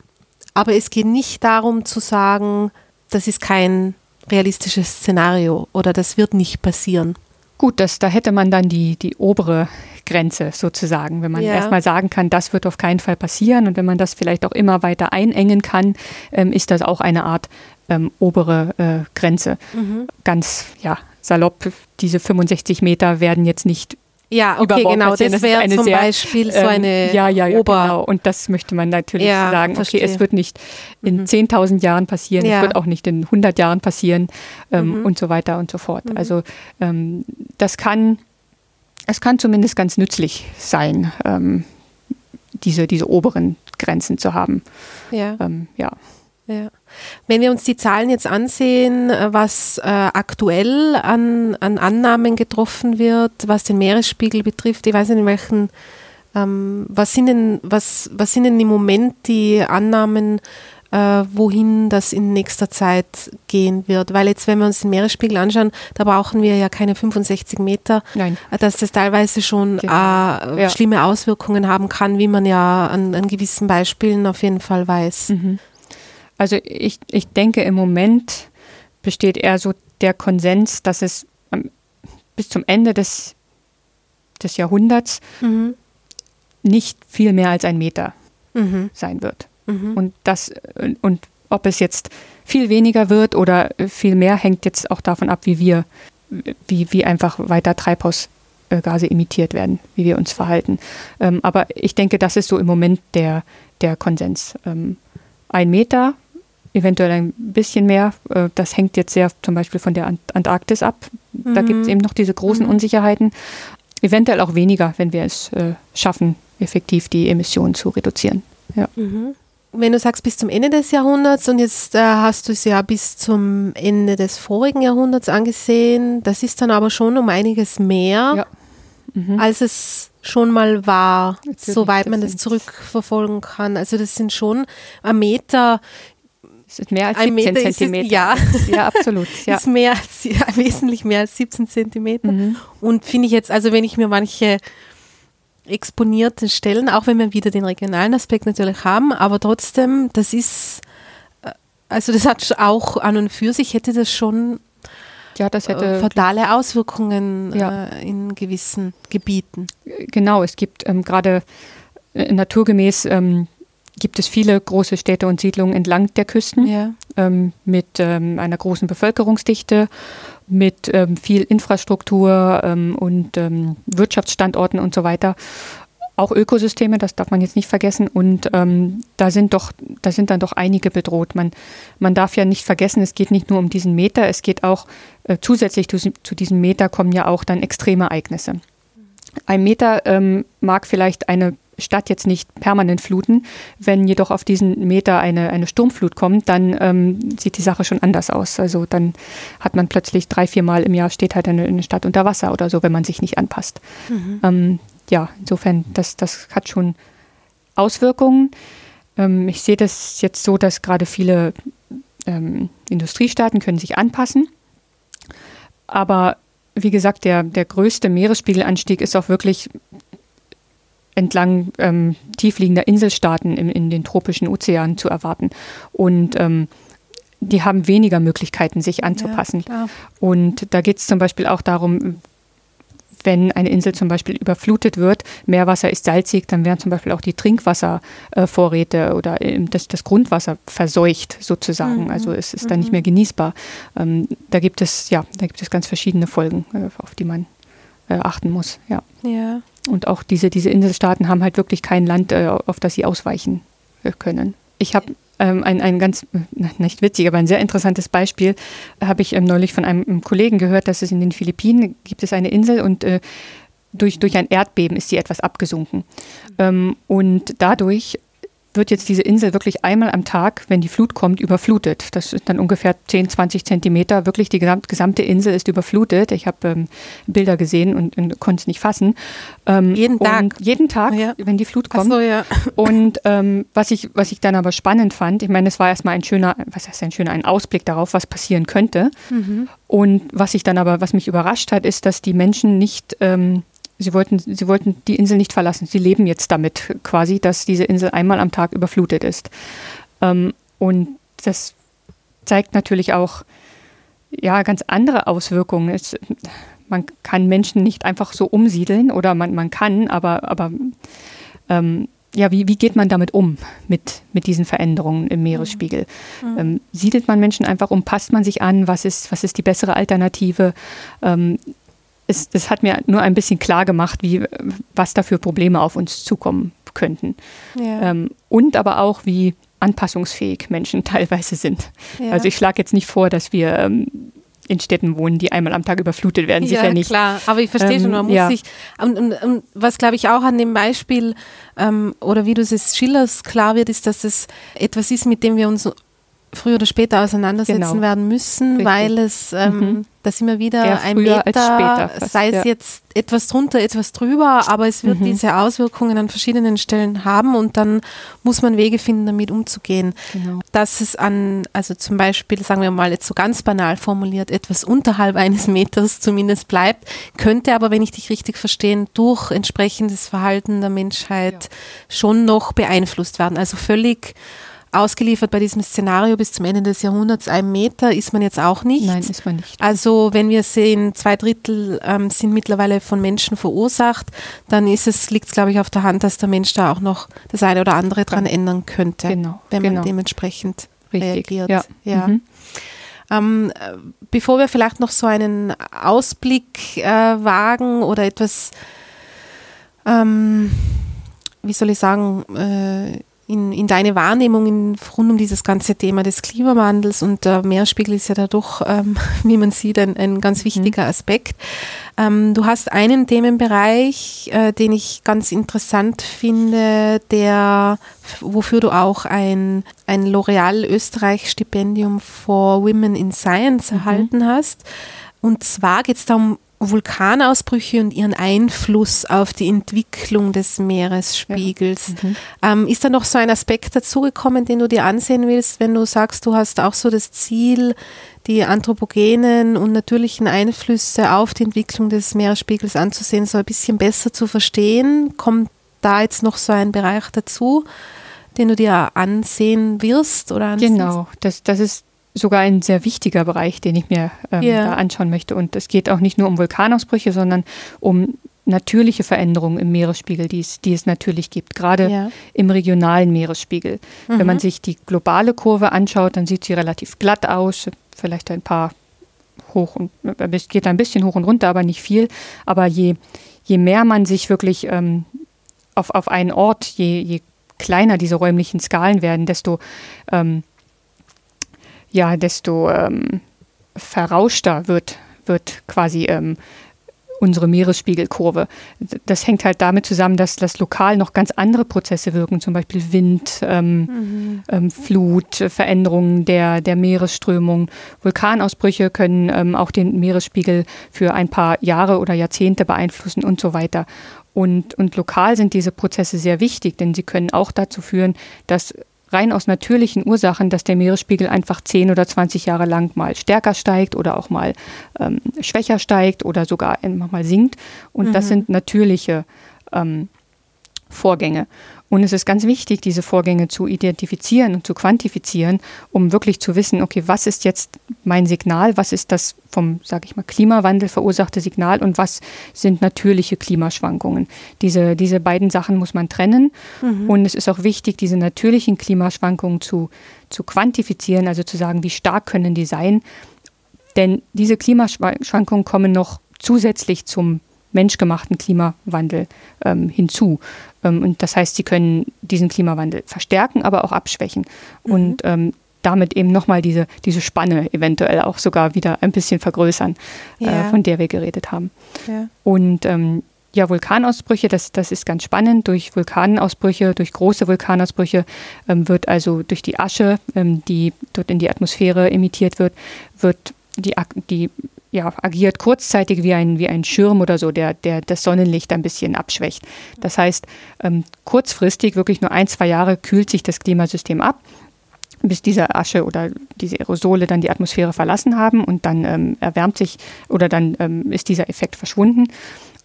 Aber es geht nicht darum zu sagen, das ist kein realistisches Szenario oder das wird nicht passieren. Gut, das, da hätte man dann die, die obere Grenze sozusagen, wenn man ja. erstmal sagen kann, das wird auf keinen Fall passieren und wenn man das vielleicht auch immer weiter einengen kann, ähm, ist das auch eine Art ähm, obere äh, Grenze. Mhm. Ganz ja, salopp, diese 65 Meter werden jetzt nicht ja, okay, genau. Das, wäre zum sehr, Beispiel so ähm, eine ähm, ja, ja, ja, Ober genau. Und das möchte man natürlich ja, sagen. Verstehe. Okay, es wird nicht in mhm. 10.000 Jahren passieren, ja. es wird auch nicht in 100 Jahren passieren ähm, mhm. und so weiter und so fort. Mhm. Also ähm, das kann, es kann zumindest ganz nützlich sein, ähm, diese, diese oberen Grenzen zu haben. Ja. Ähm, ja. Ja. Wenn wir uns die Zahlen jetzt ansehen, äh, was äh, aktuell an, an Annahmen getroffen wird, was den Meeresspiegel betrifft, ich weiß nicht, in welchen, ähm, was, sind denn, was, was sind denn im Moment die Annahmen, äh, wohin das in nächster Zeit gehen wird? Weil jetzt, wenn wir uns den Meeresspiegel anschauen, da brauchen wir ja keine 65 Meter, Nein. Äh, dass das teilweise schon genau. äh, ja. schlimme Auswirkungen haben kann, wie man ja an, an gewissen Beispielen auf jeden Fall weiß. Mhm. Also ich, ich denke, im Moment besteht eher so der Konsens, dass es bis zum Ende des, des Jahrhunderts mhm. nicht viel mehr als ein Meter mhm. sein wird. Mhm. Und, das, und ob es jetzt viel weniger wird oder viel mehr, hängt jetzt auch davon ab, wie wir, wie, wie einfach weiter Treibhausgase emittiert werden, wie wir uns verhalten. Ähm, aber ich denke, das ist so im Moment der, der Konsens. Ähm, ein Meter eventuell ein bisschen mehr. Äh, das hängt jetzt sehr zum Beispiel von der Antarktis ab. Da mhm. gibt es eben noch diese großen mhm. Unsicherheiten. Eventuell auch weniger, wenn wir es äh, schaffen, effektiv die Emissionen zu reduzieren. Ja. Mhm. Wenn du sagst bis zum Ende des Jahrhunderts und jetzt äh, hast du es ja bis zum Ende des vorigen Jahrhunderts angesehen, das ist dann aber schon um einiges mehr, ja. mhm. als es schon mal war, soweit man das zurückverfolgen kann. Also das sind schon ein Meter es ist mehr als 17 Meter Zentimeter. ja. ja, absolut. Ja. ist mehr als, ja, wesentlich mehr als 17 Zentimeter. Mhm. Und finde ich jetzt, also wenn ich mir manche exponierte Stellen, auch wenn wir wieder den regionalen Aspekt natürlich haben, aber trotzdem, das ist, äh, also das hat auch an und für sich hätte das schon ja, das hätte äh, fatale Auswirkungen ja. äh, in gewissen Gebieten. Genau, es gibt ähm, gerade naturgemäß ähm, gibt es viele große Städte und Siedlungen entlang der Küsten ja. ähm, mit ähm, einer großen Bevölkerungsdichte, mit ähm, viel Infrastruktur ähm, und ähm, Wirtschaftsstandorten und so weiter. Auch Ökosysteme, das darf man jetzt nicht vergessen. Und ähm, da sind doch, da sind dann doch einige bedroht. Man, man darf ja nicht vergessen, es geht nicht nur um diesen Meter, es geht auch äh, zusätzlich zu, zu diesem Meter kommen ja auch dann Extremereignisse. Ein Meter mag vielleicht eine Stadt jetzt nicht permanent fluten. Wenn jedoch auf diesen Meter eine, eine Sturmflut kommt, dann ähm, sieht die Sache schon anders aus. Also dann hat man plötzlich drei, vier Mal im Jahr steht halt eine, eine Stadt unter Wasser oder so, wenn man sich nicht anpasst. Mhm. Ähm, ja, insofern, das, das hat schon Auswirkungen. Ähm, ich sehe das jetzt so, dass gerade viele ähm, Industriestaaten können sich anpassen. Aber wie gesagt, der, der größte Meeresspiegelanstieg ist auch wirklich entlang ähm, tiefliegender Inselstaaten in, in den tropischen Ozeanen zu erwarten. Und ähm, die haben weniger Möglichkeiten, sich anzupassen. Ja, und da geht es zum Beispiel auch darum, wenn eine Insel zum Beispiel überflutet wird, Meerwasser ist salzig, dann werden zum Beispiel auch die Trinkwasservorräte oder äh, das, das, Grundwasser verseucht sozusagen. Mhm. Also es ist dann nicht mhm. mehr genießbar. Ähm, da gibt es, ja, da gibt es ganz verschiedene Folgen, äh, auf die man äh, achten muss. Ja. ja. Und auch diese, diese Inselstaaten haben halt wirklich kein Land, äh, auf das sie ausweichen äh, können. Ich habe ähm, ein, ein ganz, nicht witzig, aber ein sehr interessantes Beispiel, habe ich ähm, neulich von einem Kollegen gehört, dass es in den Philippinen gibt es eine Insel und äh, durch, durch ein Erdbeben ist sie etwas abgesunken. Ähm, und dadurch wird jetzt diese Insel wirklich einmal am Tag, wenn die Flut kommt, überflutet. Das ist dann ungefähr 10, 20 Zentimeter. Wirklich die gesamte Insel ist überflutet. Ich habe ähm, Bilder gesehen und, und konnte es nicht fassen. Ähm, jeden Tag? Jeden Tag, ja. wenn die Flut kommt. So, ja. Und ähm, was, ich, was ich dann aber spannend fand, ich meine, es war erstmal ein schöner, was heißt ein schöner, ein Ausblick darauf, was passieren könnte. Mhm. Und was ich dann aber, was mich überrascht hat, ist, dass die Menschen nicht ähm, Sie wollten, sie wollten die Insel nicht verlassen. Sie leben jetzt damit quasi, dass diese Insel einmal am Tag überflutet ist. Ähm, und das zeigt natürlich auch ja, ganz andere Auswirkungen. Es, man kann Menschen nicht einfach so umsiedeln oder man, man kann, aber, aber ähm, ja, wie, wie geht man damit um, mit, mit diesen Veränderungen im Meeresspiegel? Mhm. Ähm, siedelt man Menschen einfach um, passt man sich an, was ist, was ist die bessere Alternative? Ähm, es, das hat mir nur ein bisschen klar gemacht, wie, was da für Probleme auf uns zukommen könnten. Ja. Ähm, und aber auch, wie anpassungsfähig Menschen teilweise sind. Ja. Also ich schlage jetzt nicht vor, dass wir ähm, in Städten wohnen, die einmal am Tag überflutet werden, sicher ja, nicht. klar, aber ich verstehe ähm, schon, man muss ja. sich, und, und, und was glaube ich auch an dem Beispiel, ähm, oder wie du es schilderst, klar wird, ist, dass es etwas ist, mit dem wir uns früher oder später auseinandersetzen genau. werden müssen, Richtig. weil es ähm, mhm. das immer wieder Eher ein Meter, später, fast, sei es ja. jetzt etwas drunter, etwas drüber, aber es wird mhm. diese Auswirkungen an verschiedenen Stellen haben und dann muss man Wege finden, damit umzugehen. Genau. Dass es an, also zum Beispiel, sagen wir mal jetzt so ganz banal formuliert, etwas unterhalb eines Meters zumindest bleibt, könnte aber, wenn ich dich richtig verstehe, durch entsprechendes Verhalten der Menschheit ja. schon noch beeinflusst werden. Also völlig ausgeliefert bei diesem Szenario bis zum Ende des Jahrhunderts. Ein Meter ist man jetzt auch nicht. Nein, ist man nicht. Also wenn wir sehen, zwei Drittel ähm, sind mittlerweile von Menschen verursacht, dann ist es, liegt es glaube ich auf der Hand, dass der Mensch da auch noch das eine oder andere dran ändern könnte, genau, wenn man genau. dementsprechend Richtig. reagiert. Ja. ja. Mhm. Ähm, bevor wir vielleicht noch so einen Ausblick äh, wagen oder etwas, ähm, wie soll ich sagen, äh, in, in deine Wahrnehmung in, rund um dieses ganze Thema des Klimawandels und der Meerspiegel ist ja dadurch, ähm, wie man sieht, ein, ein ganz mhm. wichtiger. Aspekt. Ähm, du hast einen Themenbereich, äh, den ich ganz interessant finde, der, wofür du auch ein, ein L'Oreal Österreich Stipendium for Women in Science mhm. erhalten hast. Und zwar geht es da um Vulkanausbrüche und ihren Einfluss auf die Entwicklung des Meeresspiegels. Ja. Mhm. Ähm, ist da noch so ein Aspekt dazugekommen, den du dir ansehen willst, wenn du sagst, du hast auch so das Ziel, die anthropogenen und natürlichen Einflüsse auf die Entwicklung des Meeresspiegels anzusehen, so ein bisschen besser zu verstehen? Kommt da jetzt noch so ein Bereich dazu, den du dir ansehen wirst oder ansiehst? Genau, das, das ist sogar ein sehr wichtiger Bereich, den ich mir ähm, yeah. da anschauen möchte. Und es geht auch nicht nur um Vulkanausbrüche, sondern um natürliche Veränderungen im Meeresspiegel, die es, die es natürlich gibt, gerade ja. im regionalen Meeresspiegel. Mhm. Wenn man sich die globale Kurve anschaut, dann sieht sie relativ glatt aus, vielleicht ein paar hoch und es geht ein bisschen hoch und runter, aber nicht viel. Aber je, je mehr man sich wirklich ähm, auf, auf einen Ort, je, je kleiner diese räumlichen Skalen werden, desto ähm, ja, desto ähm, verrauschter wird, wird quasi ähm, unsere Meeresspiegelkurve. Das hängt halt damit zusammen, dass das lokal noch ganz andere Prozesse wirken, zum Beispiel Wind, ähm, mhm. ähm, Flut, Veränderungen der, der Meeresströmung. Vulkanausbrüche können ähm, auch den Meeresspiegel für ein paar Jahre oder Jahrzehnte beeinflussen und so weiter. Und, und lokal sind diese Prozesse sehr wichtig, denn sie können auch dazu führen, dass rein aus natürlichen Ursachen, dass der Meeresspiegel einfach 10 oder 20 Jahre lang mal stärker steigt oder auch mal ähm, schwächer steigt oder sogar mal sinkt. Und mhm. das sind natürliche ähm, Vorgänge. Und es ist ganz wichtig, diese Vorgänge zu identifizieren und zu quantifizieren, um wirklich zu wissen, okay, was ist jetzt mein Signal, was ist das vom, sage ich mal, Klimawandel verursachte Signal und was sind natürliche Klimaschwankungen. Diese, diese beiden Sachen muss man trennen. Mhm. Und es ist auch wichtig, diese natürlichen Klimaschwankungen zu, zu quantifizieren, also zu sagen, wie stark können die sein. Denn diese Klimaschwankungen kommen noch zusätzlich zum menschgemachten Klimawandel ähm, hinzu. Ähm, und das heißt, sie können diesen Klimawandel verstärken, aber auch abschwächen. Mhm. Und ähm, damit eben nochmal diese, diese Spanne eventuell auch sogar wieder ein bisschen vergrößern, äh, ja. äh, von der wir geredet haben. Ja. Und ähm, ja, Vulkanausbrüche, das, das ist ganz spannend. Durch Vulkanausbrüche, durch große Vulkanausbrüche ähm, wird also durch die Asche, ähm, die dort in die Atmosphäre emittiert wird, wird die, die ja, agiert kurzzeitig wie ein, wie ein Schirm oder so, der, der das Sonnenlicht ein bisschen abschwächt. Das heißt, ähm, kurzfristig, wirklich nur ein, zwei Jahre, kühlt sich das Klimasystem ab, bis diese Asche oder diese Aerosole dann die Atmosphäre verlassen haben und dann ähm, erwärmt sich oder dann ähm, ist dieser Effekt verschwunden.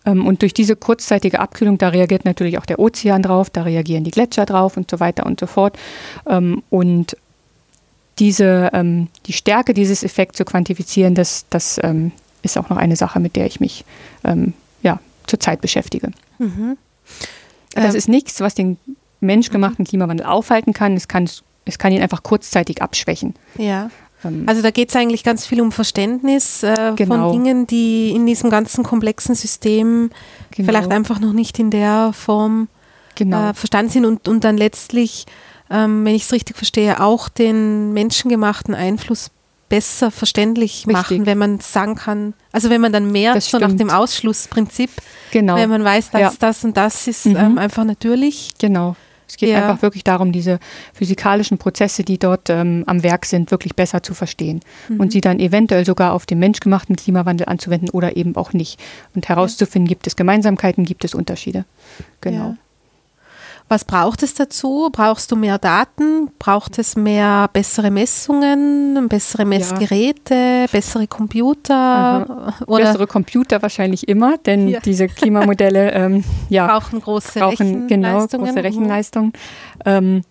Ähm, und durch diese kurzzeitige Abkühlung, da reagiert natürlich auch der Ozean drauf, da reagieren die Gletscher drauf und so weiter und so fort. Ähm, und diese, ähm, die Stärke dieses Effekts zu quantifizieren, das, das ähm, ist auch noch eine Sache, mit der ich mich ähm, ja, zurzeit beschäftige. Mhm. Das ähm, ist nichts, was den menschgemachten Klimawandel aufhalten kann. Es kann, es kann ihn einfach kurzzeitig abschwächen. Ja. Ähm, also da geht es eigentlich ganz viel um Verständnis äh, genau. von Dingen, die in diesem ganzen komplexen System genau. vielleicht einfach noch nicht in der Form genau. äh, verstanden sind und, und dann letztlich ähm, wenn ich es richtig verstehe, auch den menschengemachten Einfluss besser verständlich richtig. machen, wenn man sagen kann, also wenn man dann mehr so nach dem Ausschlussprinzip, genau. wenn man weiß, dass ja. das und das ist mhm. ähm, einfach natürlich. Genau. Es geht ja. einfach wirklich darum, diese physikalischen Prozesse, die dort ähm, am Werk sind, wirklich besser zu verstehen mhm. und sie dann eventuell sogar auf den menschgemachten Klimawandel anzuwenden oder eben auch nicht. Und herauszufinden, gibt es Gemeinsamkeiten, gibt es Unterschiede. Genau. Was braucht es dazu? Brauchst du mehr Daten? Braucht es mehr bessere Messungen, bessere Messgeräte, ja. bessere Computer? Oder? Bessere Computer wahrscheinlich immer, denn ja. diese Klimamodelle ähm, ja, brauchen große brauchen, Genau, große Rechenleistung. Ähm,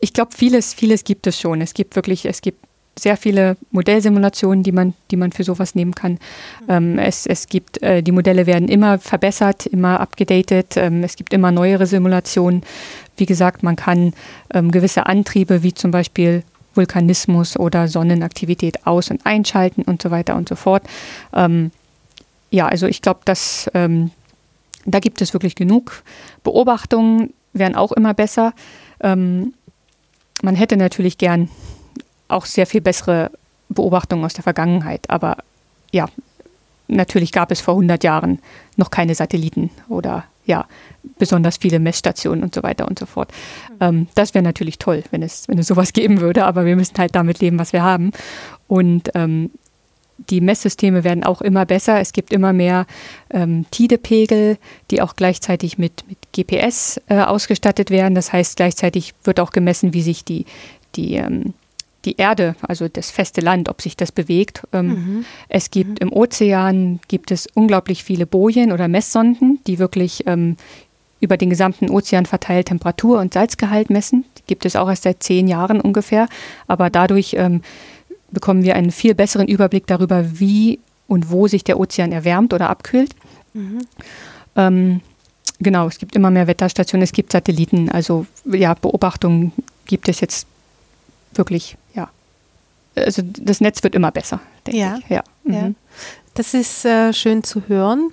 ich glaube, vieles, vieles gibt es schon. Es gibt wirklich, es gibt sehr viele Modellsimulationen, die man, die man für sowas nehmen kann. Ähm, es, es gibt, äh, die Modelle werden immer verbessert, immer abgedatet. Ähm, es gibt immer neuere Simulationen. Wie gesagt, man kann ähm, gewisse Antriebe wie zum Beispiel Vulkanismus oder Sonnenaktivität aus- und einschalten und so weiter und so fort. Ähm, ja, also ich glaube, dass ähm, da gibt es wirklich genug. Beobachtungen werden auch immer besser. Ähm, man hätte natürlich gern auch sehr viel bessere Beobachtungen aus der Vergangenheit. Aber ja, natürlich gab es vor 100 Jahren noch keine Satelliten oder ja, besonders viele Messstationen und so weiter und so fort. Ähm, das wäre natürlich toll, wenn es, wenn es sowas geben würde, aber wir müssen halt damit leben, was wir haben. Und ähm, die Messsysteme werden auch immer besser. Es gibt immer mehr ähm, Tidepegel, die auch gleichzeitig mit, mit GPS äh, ausgestattet werden. Das heißt, gleichzeitig wird auch gemessen, wie sich die, die ähm, die Erde, also das feste Land, ob sich das bewegt. Ähm, mhm. Es gibt mhm. im Ozean gibt es unglaublich viele Bojen oder Messsonden, die wirklich ähm, über den gesamten Ozean verteilt Temperatur und Salzgehalt messen. Die gibt es auch erst seit zehn Jahren ungefähr. Aber dadurch ähm, bekommen wir einen viel besseren Überblick darüber, wie und wo sich der Ozean erwärmt oder abkühlt. Mhm. Ähm, genau, es gibt immer mehr Wetterstationen, es gibt Satelliten, also ja, Beobachtungen gibt es jetzt wirklich, ja. Also das Netz wird immer besser, denke ja. ich. Ja. Mhm. ja. Das ist äh, schön zu hören,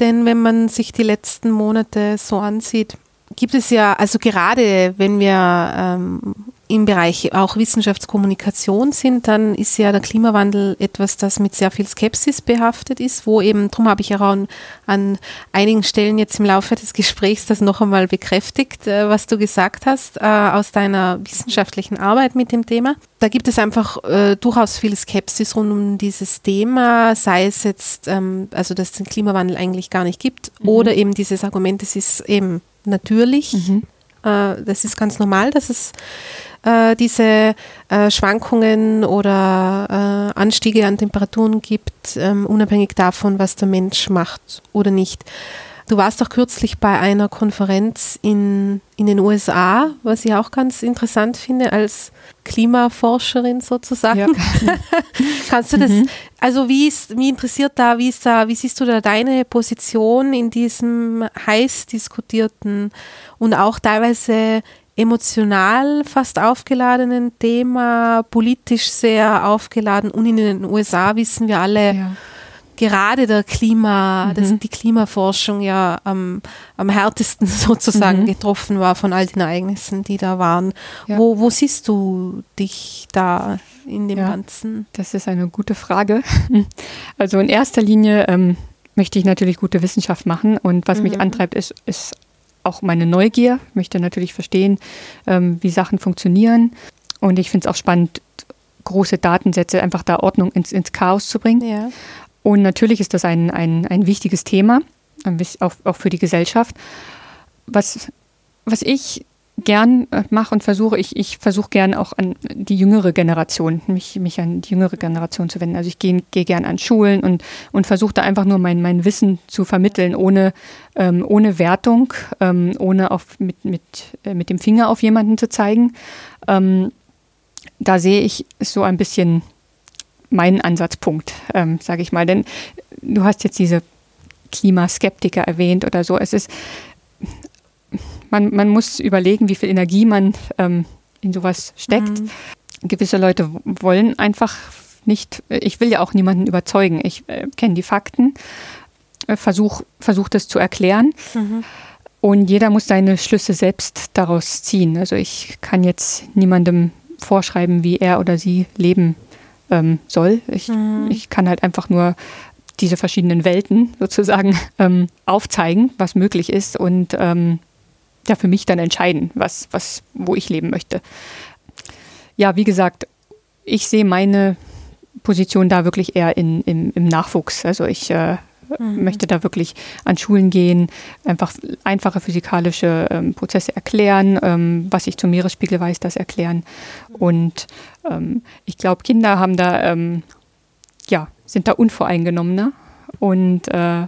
denn wenn man sich die letzten Monate so ansieht, gibt es ja, also gerade wenn wir ähm, im Bereich auch Wissenschaftskommunikation sind, dann ist ja der Klimawandel etwas, das mit sehr viel Skepsis behaftet ist, wo eben, darum habe ich ja auch an, an, einigen Stellen jetzt im Laufe des Gesprächs das noch einmal bekräftigt, äh, was du gesagt hast, äh, aus deiner wissenschaftlichen Arbeit mit dem Thema. Da gibt es einfach äh, durchaus viel Skepsis rund um dieses Thema, sei es jetzt, ähm, also dass es den Klimawandel eigentlich gar nicht gibt, mhm. oder eben dieses Argument, es ist eben natürlich. Mhm. Äh, das ist ganz normal, dass es äh, diese äh, Schwankungen oder äh, Anstiege an Temperaturen gibt, ähm, unabhängig davon, was der Mensch macht oder nicht. Du warst doch kürzlich bei einer Konferenz in, in den USA, was ich auch ganz interessant finde, als Klimaforscherin sozusagen. Ja. Kannst du das, mhm. also wie ist, wie interessiert da, wie ist da, wie siehst du da deine Position in diesem heiß diskutierten und auch teilweise emotional fast aufgeladenen Thema, politisch sehr aufgeladen und in den USA wissen wir alle, ja. gerade der Klima, mhm. dass die Klimaforschung ja am, am härtesten sozusagen mhm. getroffen war von all den Ereignissen, die da waren. Ja. Wo, wo siehst du dich da in dem ja, Ganzen? Das ist eine gute Frage. Also in erster Linie ähm, möchte ich natürlich gute Wissenschaft machen. Und was mhm. mich antreibt, ist, ist auch meine Neugier. Ich möchte natürlich verstehen, ähm, wie Sachen funktionieren. Und ich finde es auch spannend, große Datensätze einfach da Ordnung ins, ins Chaos zu bringen. Ja. Und natürlich ist das ein, ein, ein wichtiges Thema, auch, auch für die Gesellschaft. Was, was ich gern äh, mache und versuche, ich, ich versuche gern auch an die jüngere Generation, mich, mich an die jüngere Generation zu wenden. Also ich gehe geh gern an Schulen und, und versuche da einfach nur mein, mein Wissen zu vermitteln, ohne, ähm, ohne Wertung, ähm, ohne auf, mit, mit, äh, mit dem Finger auf jemanden zu zeigen. Ähm, da sehe ich so ein bisschen meinen Ansatzpunkt, ähm, sage ich mal. Denn du hast jetzt diese Klimaskeptiker erwähnt oder so. Es ist man, man muss überlegen, wie viel Energie man ähm, in sowas steckt. Mhm. Gewisse Leute wollen einfach nicht, ich will ja auch niemanden überzeugen. Ich äh, kenne die Fakten, äh, versuche versuch das zu erklären. Mhm. Und jeder muss seine Schlüsse selbst daraus ziehen. Also ich kann jetzt niemandem vorschreiben, wie er oder sie leben ähm, soll. Ich, mhm. ich kann halt einfach nur diese verschiedenen Welten sozusagen ähm, aufzeigen, was möglich ist und ähm, ja für mich dann entscheiden, was, was, wo ich leben möchte. Ja, wie gesagt, ich sehe meine Position da wirklich eher in, im, im Nachwuchs. Also ich äh, mhm. möchte da wirklich an Schulen gehen, einfach einfache physikalische ähm, Prozesse erklären, ähm, was ich zum Meeresspiegel weiß, das erklären. Und ähm, ich glaube, Kinder haben da, ähm, ja, sind da unvoreingenommener und äh,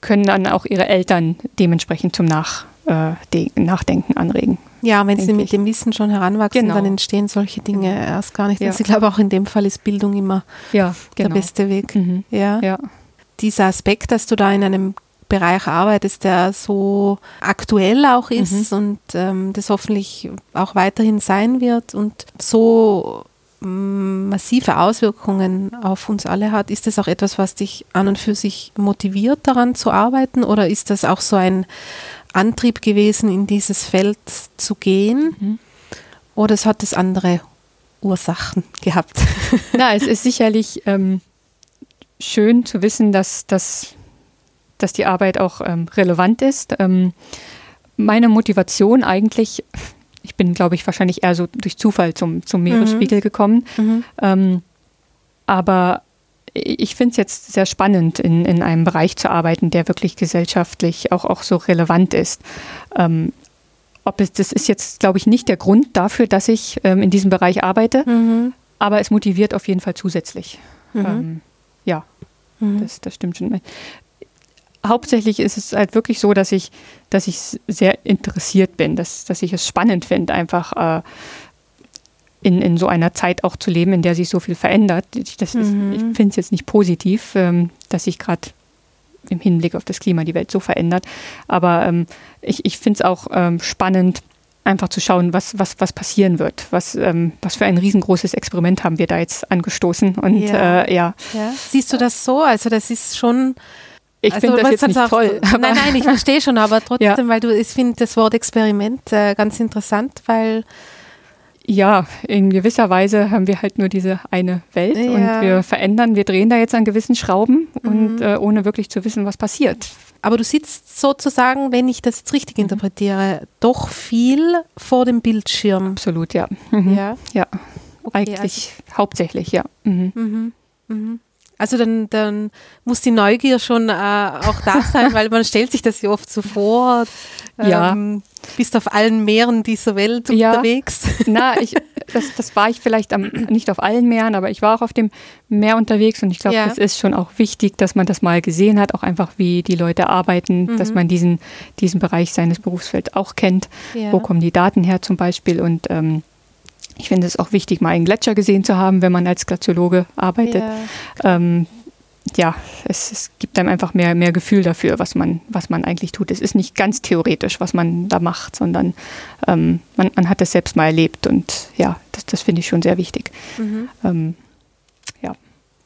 können dann auch ihre Eltern dementsprechend zum Nach äh, Nachdenken anregen. Ja, wenn sie mit dem Wissen schon heranwachsen, genau. dann entstehen solche Dinge genau. erst gar nicht. Ja. Also ich glaube, auch in dem Fall ist Bildung immer ja, genau. der beste Weg. Mhm. Ja. ja. Dieser Aspekt, dass du da in einem Bereich arbeitest, der so aktuell auch ist mhm. und ähm, das hoffentlich auch weiterhin sein wird und so mm, massive Auswirkungen auf uns alle hat, ist das auch etwas, was dich an und für sich motiviert, daran zu arbeiten? Oder ist das auch so ein Antrieb gewesen, in dieses Feld zu gehen? Mhm. Oder es hat es andere Ursachen gehabt? Na, es ist sicherlich ähm, schön zu wissen, dass, dass, dass die Arbeit auch ähm, relevant ist. Ähm, meine Motivation eigentlich, ich bin, glaube ich, wahrscheinlich eher so durch Zufall zum, zum Meeresspiegel mhm. gekommen. Mhm. Ähm, aber ich finde es jetzt sehr spannend, in, in einem Bereich zu arbeiten, der wirklich gesellschaftlich auch, auch so relevant ist. Ähm, ob es, das ist jetzt, glaube ich, nicht der Grund dafür, dass ich ähm, in diesem Bereich arbeite, mhm. aber es motiviert auf jeden Fall zusätzlich. Mhm. Ähm, ja, mhm. das, das stimmt schon. Hauptsächlich ist es halt wirklich so, dass ich, dass ich sehr interessiert bin, dass, dass ich es spannend finde, einfach äh, in, in so einer Zeit auch zu leben, in der sich so viel verändert. Das mhm. ich finde es jetzt nicht positiv, ähm, dass sich gerade im Hinblick auf das Klima die Welt so verändert. Aber ähm, ich, ich finde es auch ähm, spannend, einfach zu schauen, was, was, was passieren wird. Was, ähm, was für ein riesengroßes Experiment haben wir da jetzt angestoßen. Und ja. Äh, ja. ja. Siehst du das so? Also das ist schon. Ich also, finde das jetzt nicht auch, toll. nein, nein, ich verstehe schon, aber trotzdem, ja. weil du, ich finde das Wort Experiment äh, ganz interessant, weil ja, in gewisser Weise haben wir halt nur diese eine Welt ja. und wir verändern, wir drehen da jetzt an gewissen Schrauben mhm. und äh, ohne wirklich zu wissen, was passiert. Aber du sitzt sozusagen, wenn ich das jetzt richtig mhm. interpretiere, doch viel vor dem Bildschirm. Absolut, ja. Mhm. Ja, ja. Okay, eigentlich also. hauptsächlich, ja. Mhm. Also dann, dann muss die Neugier schon äh, auch da sein, weil man stellt sich das ja oft so vor. Ähm, ja. Bist auf allen Meeren dieser Welt ja. unterwegs? Na, ich, das, das war ich vielleicht am, nicht auf allen Meeren, aber ich war auch auf dem Meer unterwegs und ich glaube, ja. das ist schon auch wichtig, dass man das mal gesehen hat, auch einfach wie die Leute arbeiten, mhm. dass man diesen, diesen Bereich seines Berufsfelds auch kennt. Ja. Wo kommen die Daten her zum Beispiel und ähm, ich finde es auch wichtig, mal einen Gletscher gesehen zu haben, wenn man als Glaziologe arbeitet. Ja, ähm, ja es, es, gibt einem einfach mehr, mehr Gefühl dafür, was man, was man eigentlich tut. Es ist nicht ganz theoretisch, was man da macht, sondern ähm, man, man, hat es selbst mal erlebt und ja, das, das finde ich schon sehr wichtig. Mhm. Ähm, ja.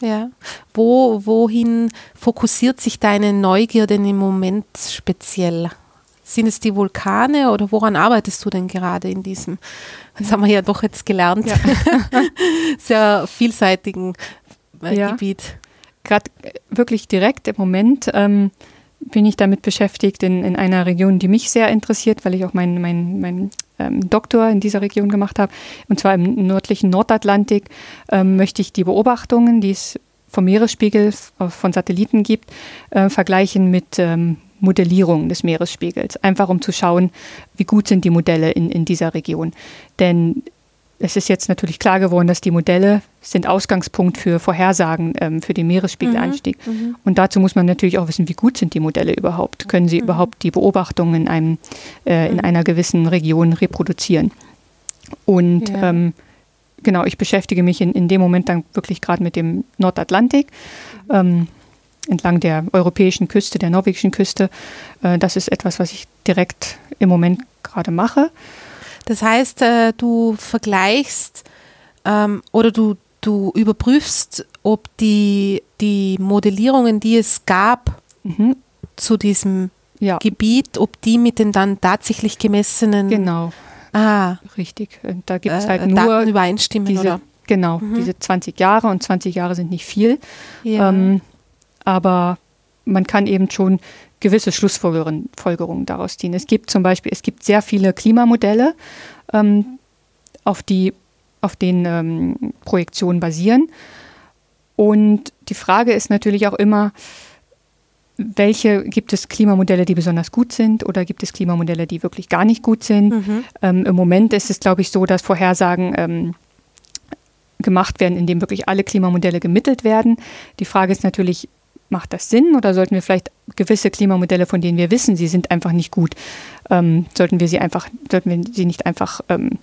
Ja. Wo, wohin fokussiert sich deine Neugier denn im Moment speziell? Sind es die Vulkane oder woran arbeitest du denn gerade in diesem, das haben wir ja doch jetzt gelernt, ja. sehr vielseitigen äh, ja. Gebiet? gerade wirklich direkt im Moment ähm, bin ich damit beschäftigt in, in einer Region, die mich sehr interessiert, weil ich auch meinen mein, mein, ähm, Doktor in dieser Region gemacht habe. Und zwar im nördlichen Nordatlantik ähm, möchte ich die Beobachtungen, die es vom Meeresspiegel von Satelliten gibt, äh, vergleichen mit ähm, Modellierung des Meeresspiegels. Einfach um zu schauen, wie gut sind die Modelle in, in dieser Region. Denn es ist jetzt natürlich klar geworden, dass die Modelle sind Ausgangspunkt für Vorhersagen ähm, für den Meeresspiegelanstieg. Mhm, mhm, Und dazu muss man natürlich auch wissen, wie gut sind die Modelle überhaupt? Können sie mhm. überhaupt die Beobachtungen in, einem, äh, in mhm. einer gewissen Region reproduzieren? Und ja. ähm, genau, ich beschäftige mich in, in dem Moment dann wirklich gerade mit dem Nordatlantik. Mhm. Ähm, entlang der europäischen Küste, der norwegischen Küste. Äh, das ist etwas, was ich direkt im Moment gerade mache. Das heißt, äh, du vergleichst ähm, oder du, du überprüfst, ob die, die Modellierungen, die es gab mhm. zu diesem ja. Gebiet, ob die mit den dann tatsächlich gemessenen. Genau. Ah. Richtig. Da gibt es halt äh, nur übereinstimmen, diese, oder? Genau, mhm. diese 20 Jahre und 20 Jahre sind nicht viel. Ja. Ähm, aber man kann eben schon gewisse Schlussfolgerungen daraus ziehen. Es gibt zum Beispiel, es gibt sehr viele Klimamodelle, ähm, auf, die, auf denen ähm, Projektionen basieren. Und die Frage ist natürlich auch immer, welche gibt es Klimamodelle, die besonders gut sind oder gibt es Klimamodelle, die wirklich gar nicht gut sind? Mhm. Ähm, Im Moment ist es, glaube ich, so, dass Vorhersagen ähm, gemacht werden, indem wirklich alle Klimamodelle gemittelt werden. Die Frage ist natürlich, macht das Sinn oder sollten wir vielleicht gewisse Klimamodelle, von denen wir wissen, sie sind einfach nicht gut, ähm, sollten wir sie einfach, sollten wir sie nicht einfach ähm,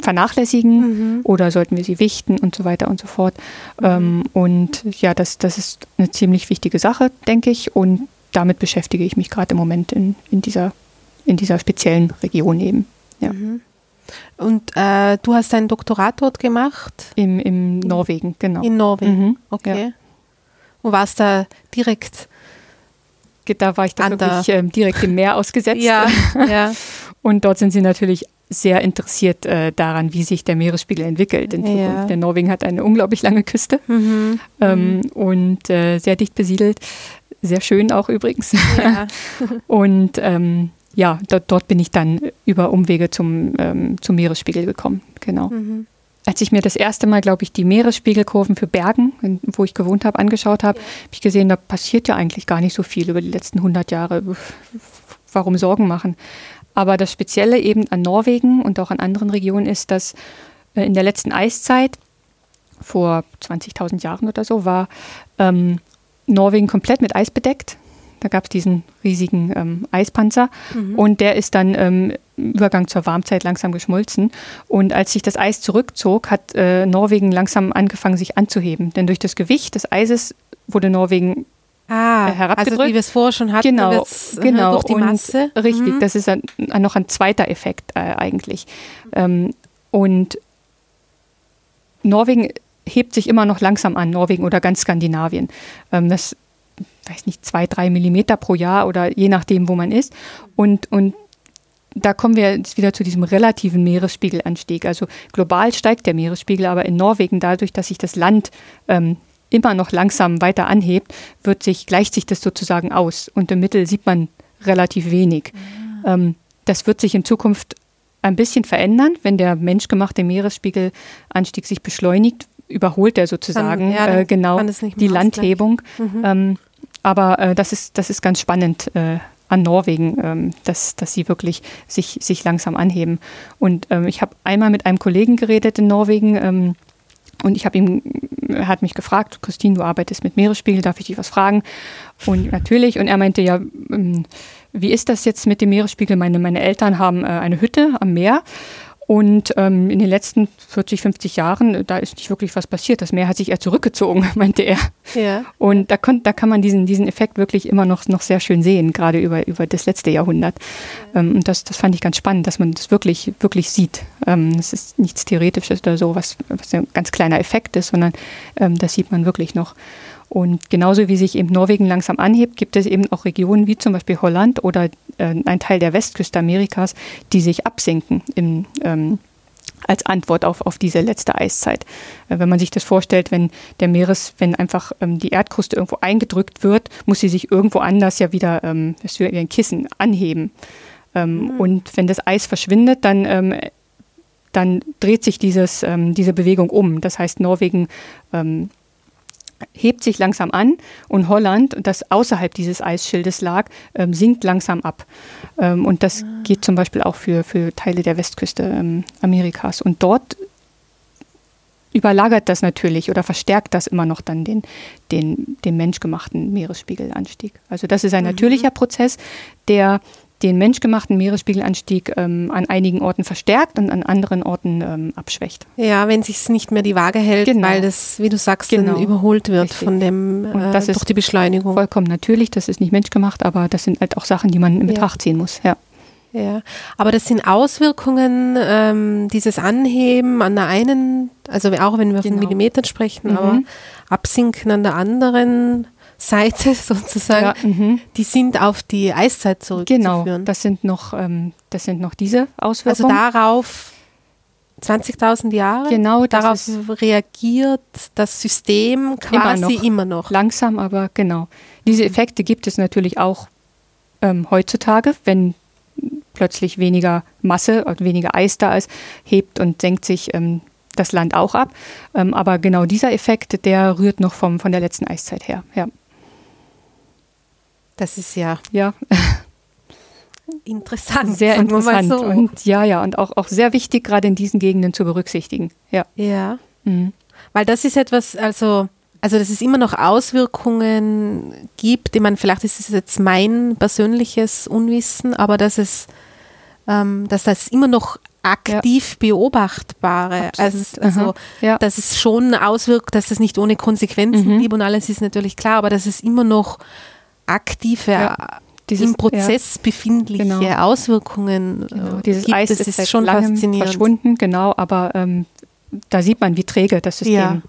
vernachlässigen mhm. oder sollten wir sie wichten und so weiter und so fort. Mhm. Ähm, und ja, das, das ist eine ziemlich wichtige Sache, denke ich. Und damit beschäftige ich mich gerade im Moment in, in, dieser, in dieser speziellen Region eben. Ja. Mhm. Und äh, du hast dein Doktorat dort gemacht? Im, Im Norwegen, genau. In Norwegen, mhm. okay. Ja. Und warst da direkt da war ich da wirklich ähm, direkt im Meer ausgesetzt. ja, ja. Und dort sind sie natürlich sehr interessiert äh, daran, wie sich der Meeresspiegel entwickelt in. Ja. Der Norwegen hat eine unglaublich lange Küste mhm. ähm, mhm. und äh, sehr dicht besiedelt. Sehr schön auch übrigens. Ja. und ähm, ja, dort, dort, bin ich dann über Umwege zum, ähm, zum Meeresspiegel gekommen. Genau. Mhm als ich mir das erste Mal, glaube ich, die Meeresspiegelkurven für Bergen, wo ich gewohnt habe, angeschaut habe, ja. habe ich gesehen, da passiert ja eigentlich gar nicht so viel über die letzten 100 Jahre. Warum Sorgen machen? Aber das Spezielle eben an Norwegen und auch an anderen Regionen ist, dass äh, in der letzten Eiszeit, vor 20.000 Jahren oder so, war ähm, Norwegen komplett mit Eis bedeckt. Da gab es diesen riesigen ähm, Eispanzer mhm. und der ist dann ähm, Übergang zur Warmzeit langsam geschmolzen. Und als sich das Eis zurückzog, hat äh, Norwegen langsam angefangen, sich anzuheben. Denn durch das Gewicht des Eises wurde Norwegen Ah, äh, herabgedrückt. Also wie wir es vorher schon hatten, genau, äh, genau. durch die Masse. Und richtig, mhm. das ist ein, noch ein zweiter Effekt äh, eigentlich. Ähm, und Norwegen hebt sich immer noch langsam an, Norwegen oder ganz Skandinavien. Ähm, das weiß nicht, zwei, drei Millimeter pro Jahr oder je nachdem, wo man ist. Und, und da kommen wir jetzt wieder zu diesem relativen Meeresspiegelanstieg. Also global steigt der Meeresspiegel, aber in Norwegen dadurch, dass sich das Land ähm, immer noch langsam weiter anhebt, wird sich, gleicht sich das sozusagen aus. Und im Mittel sieht man relativ wenig. Ah. Ähm, das wird sich in Zukunft ein bisschen verändern, wenn der menschgemachte Meeresspiegelanstieg sich beschleunigt, überholt er sozusagen ja, äh, genau die Landhebung. Mhm. Ähm, aber äh, das, ist, das ist ganz spannend äh, an Norwegen, ähm, dass, dass sie wirklich sich, sich langsam anheben. Und ähm, ich habe einmal mit einem Kollegen geredet in Norwegen ähm, und ich habe ihm, er hat mich gefragt, Christine, du arbeitest mit Meeresspiegel, darf ich dich was fragen? Und natürlich, und er meinte ja, ähm, wie ist das jetzt mit dem Meeresspiegel? Meine, meine Eltern haben äh, eine Hütte am Meer und ähm, in den letzten 40, 50 Jahren, da ist nicht wirklich was passiert. Das Meer hat sich eher zurückgezogen, meinte er. Ja. Und da, kon, da kann man diesen, diesen Effekt wirklich immer noch, noch sehr schön sehen, gerade über, über das letzte Jahrhundert. Ja. Ähm, und das, das fand ich ganz spannend, dass man das wirklich, wirklich sieht. Ähm, es ist nichts Theoretisches oder so, was, was ein ganz kleiner Effekt ist, sondern ähm, das sieht man wirklich noch. Und genauso wie sich eben Norwegen langsam anhebt, gibt es eben auch Regionen wie zum Beispiel Holland oder äh, ein Teil der Westküste Amerikas, die sich absenken im ähm, als Antwort auf, auf diese letzte Eiszeit. Äh, wenn man sich das vorstellt, wenn der Meeres, wenn einfach ähm, die Erdkruste irgendwo eingedrückt wird, muss sie sich irgendwo anders ja wieder, ähm, das wie ein Kissen anheben. Ähm, mhm. Und wenn das Eis verschwindet, dann, ähm, dann dreht sich dieses, ähm, diese Bewegung um. Das heißt, Norwegen ähm, hebt sich langsam an und Holland, das außerhalb dieses Eisschildes lag, ähm, sinkt langsam ab. Ähm, und das ah. geht zum Beispiel auch für, für Teile der Westküste ähm, Amerikas. Und dort überlagert das natürlich oder verstärkt das immer noch dann den, den, den menschgemachten Meeresspiegelanstieg. Also das ist ein mhm. natürlicher Prozess, der den menschgemachten Meeresspiegelanstieg ähm, an einigen Orten verstärkt und an anderen Orten ähm, abschwächt. Ja, wenn sich es nicht mehr die Waage hält, genau. weil das, wie du sagst, genau. überholt wird Richtig. von dem äh, das durch die Beschleunigung. Vollkommen natürlich, das ist nicht menschgemacht, aber das sind halt auch Sachen, die man in Betracht ziehen muss. Ja. Ja, aber das sind Auswirkungen, ähm, dieses Anheben an der einen, also auch wenn wir genau. von Millimetern sprechen, mhm. aber Absinken an der anderen Seite sozusagen, ja, mhm. die sind auf die Eiszeit zurückzuführen. Genau, das sind noch, ähm, das sind noch diese Auswirkungen. Also darauf 20.000 Jahre, genau, darauf reagiert das System quasi immer noch. immer noch. Langsam, aber genau. Diese Effekte gibt es natürlich auch ähm, heutzutage, wenn plötzlich weniger Masse und weniger Eis da ist, hebt und senkt sich ähm, das Land auch ab. Ähm, aber genau dieser Effekt, der rührt noch vom, von der letzten Eiszeit her. Ja. Das ist ja, ja. interessant. Sehr interessant. So. Und ja, ja, und auch, auch sehr wichtig, gerade in diesen Gegenden zu berücksichtigen. Ja. Ja. Mhm. Weil das ist etwas, also, also dass es immer noch Auswirkungen gibt, die man, vielleicht ist es jetzt mein persönliches Unwissen, aber dass es, ähm, dass das immer noch aktiv ja. beobachtbare. Also, also ja. dass es schon auswirkt, dass das nicht ohne Konsequenzen mhm. blieb und alles ist natürlich klar, aber dass es immer noch aktive, ja, dieses, im Prozess ja, befindliche genau. Auswirkungen genau, dieses gibt. Eis das ist, ist schon faszinierend. verschwunden, genau, aber ähm, da sieht man, wie träge das System, ja.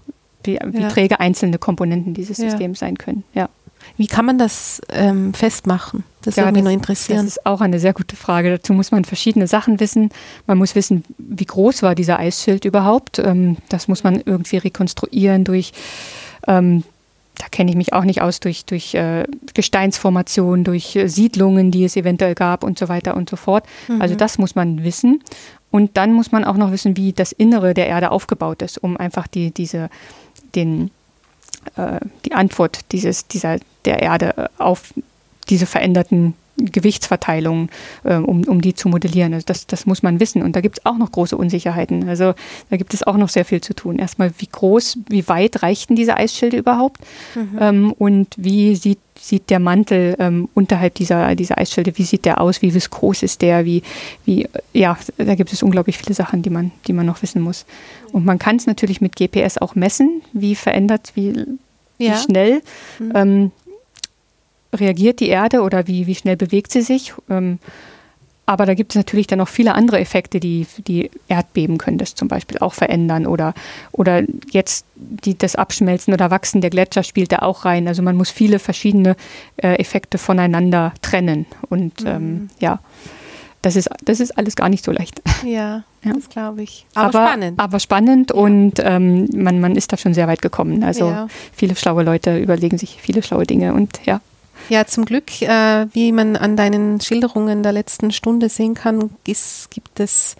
wie, wie träge einzelne Komponenten dieses Systems sein können. Ja. Wie kann man das ähm, festmachen? Das ja, würde mich noch interessieren. Das ist auch eine sehr gute Frage. Dazu muss man verschiedene Sachen wissen. Man muss wissen, wie groß war dieser Eisschild überhaupt. Ähm, das muss man irgendwie rekonstruieren durch ähm, da kenne ich mich auch nicht aus, durch, durch äh, Gesteinsformationen, durch äh, Siedlungen, die es eventuell gab und so weiter und so fort. Mhm. Also das muss man wissen. Und dann muss man auch noch wissen, wie das Innere der Erde aufgebaut ist, um einfach die, diese, den, äh, die Antwort dieses, dieser, der Erde auf diese veränderten Gewichtsverteilung, äh, um, um die zu modellieren. Also das, das muss man wissen. Und da gibt es auch noch große Unsicherheiten. Also da gibt es auch noch sehr viel zu tun. Erstmal, wie groß, wie weit reichten diese Eisschilde überhaupt? Mhm. Ähm, und wie sieht, sieht der Mantel ähm, unterhalb dieser, dieser Eisschilde, wie sieht der aus? Wie viskos ist der? Wie, wie, ja, da gibt es unglaublich viele Sachen, die man, die man noch wissen muss. Und man kann es natürlich mit GPS auch messen, wie verändert, wie, ja. wie schnell. Mhm. Ähm, reagiert die Erde oder wie, wie schnell bewegt sie sich. Ähm, aber da gibt es natürlich dann noch viele andere Effekte, die, die Erdbeben können das zum Beispiel auch verändern oder, oder jetzt die, das Abschmelzen oder Wachsen der Gletscher spielt da auch rein. Also man muss viele verschiedene äh, Effekte voneinander trennen. Und mhm. ähm, ja, das ist, das ist alles gar nicht so leicht. Ja, ja. das glaube ich. Aber, aber, spannend. Aber spannend ja. und ähm, man, man ist da schon sehr weit gekommen. Also ja. viele schlaue Leute überlegen sich viele schlaue Dinge und ja. Ja, zum Glück, äh, wie man an deinen Schilderungen der letzten Stunde sehen kann, ist, gibt es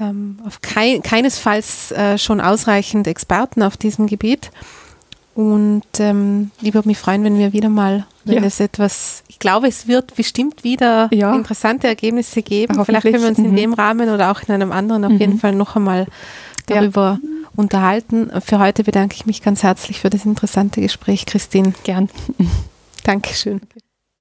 ähm, auf kei keinesfalls äh, schon ausreichend Experten auf diesem Gebiet. Und ähm, ich würde mich freuen, wenn wir wieder mal, wenn ja. es etwas, ich glaube, es wird bestimmt wieder ja. interessante Ergebnisse geben. Vielleicht können wir uns in mhm. dem Rahmen oder auch in einem anderen auf mhm. jeden Fall noch einmal darüber ja. unterhalten. Für heute bedanke ich mich ganz herzlich für das interessante Gespräch, Christine. Gern. Dankeschön.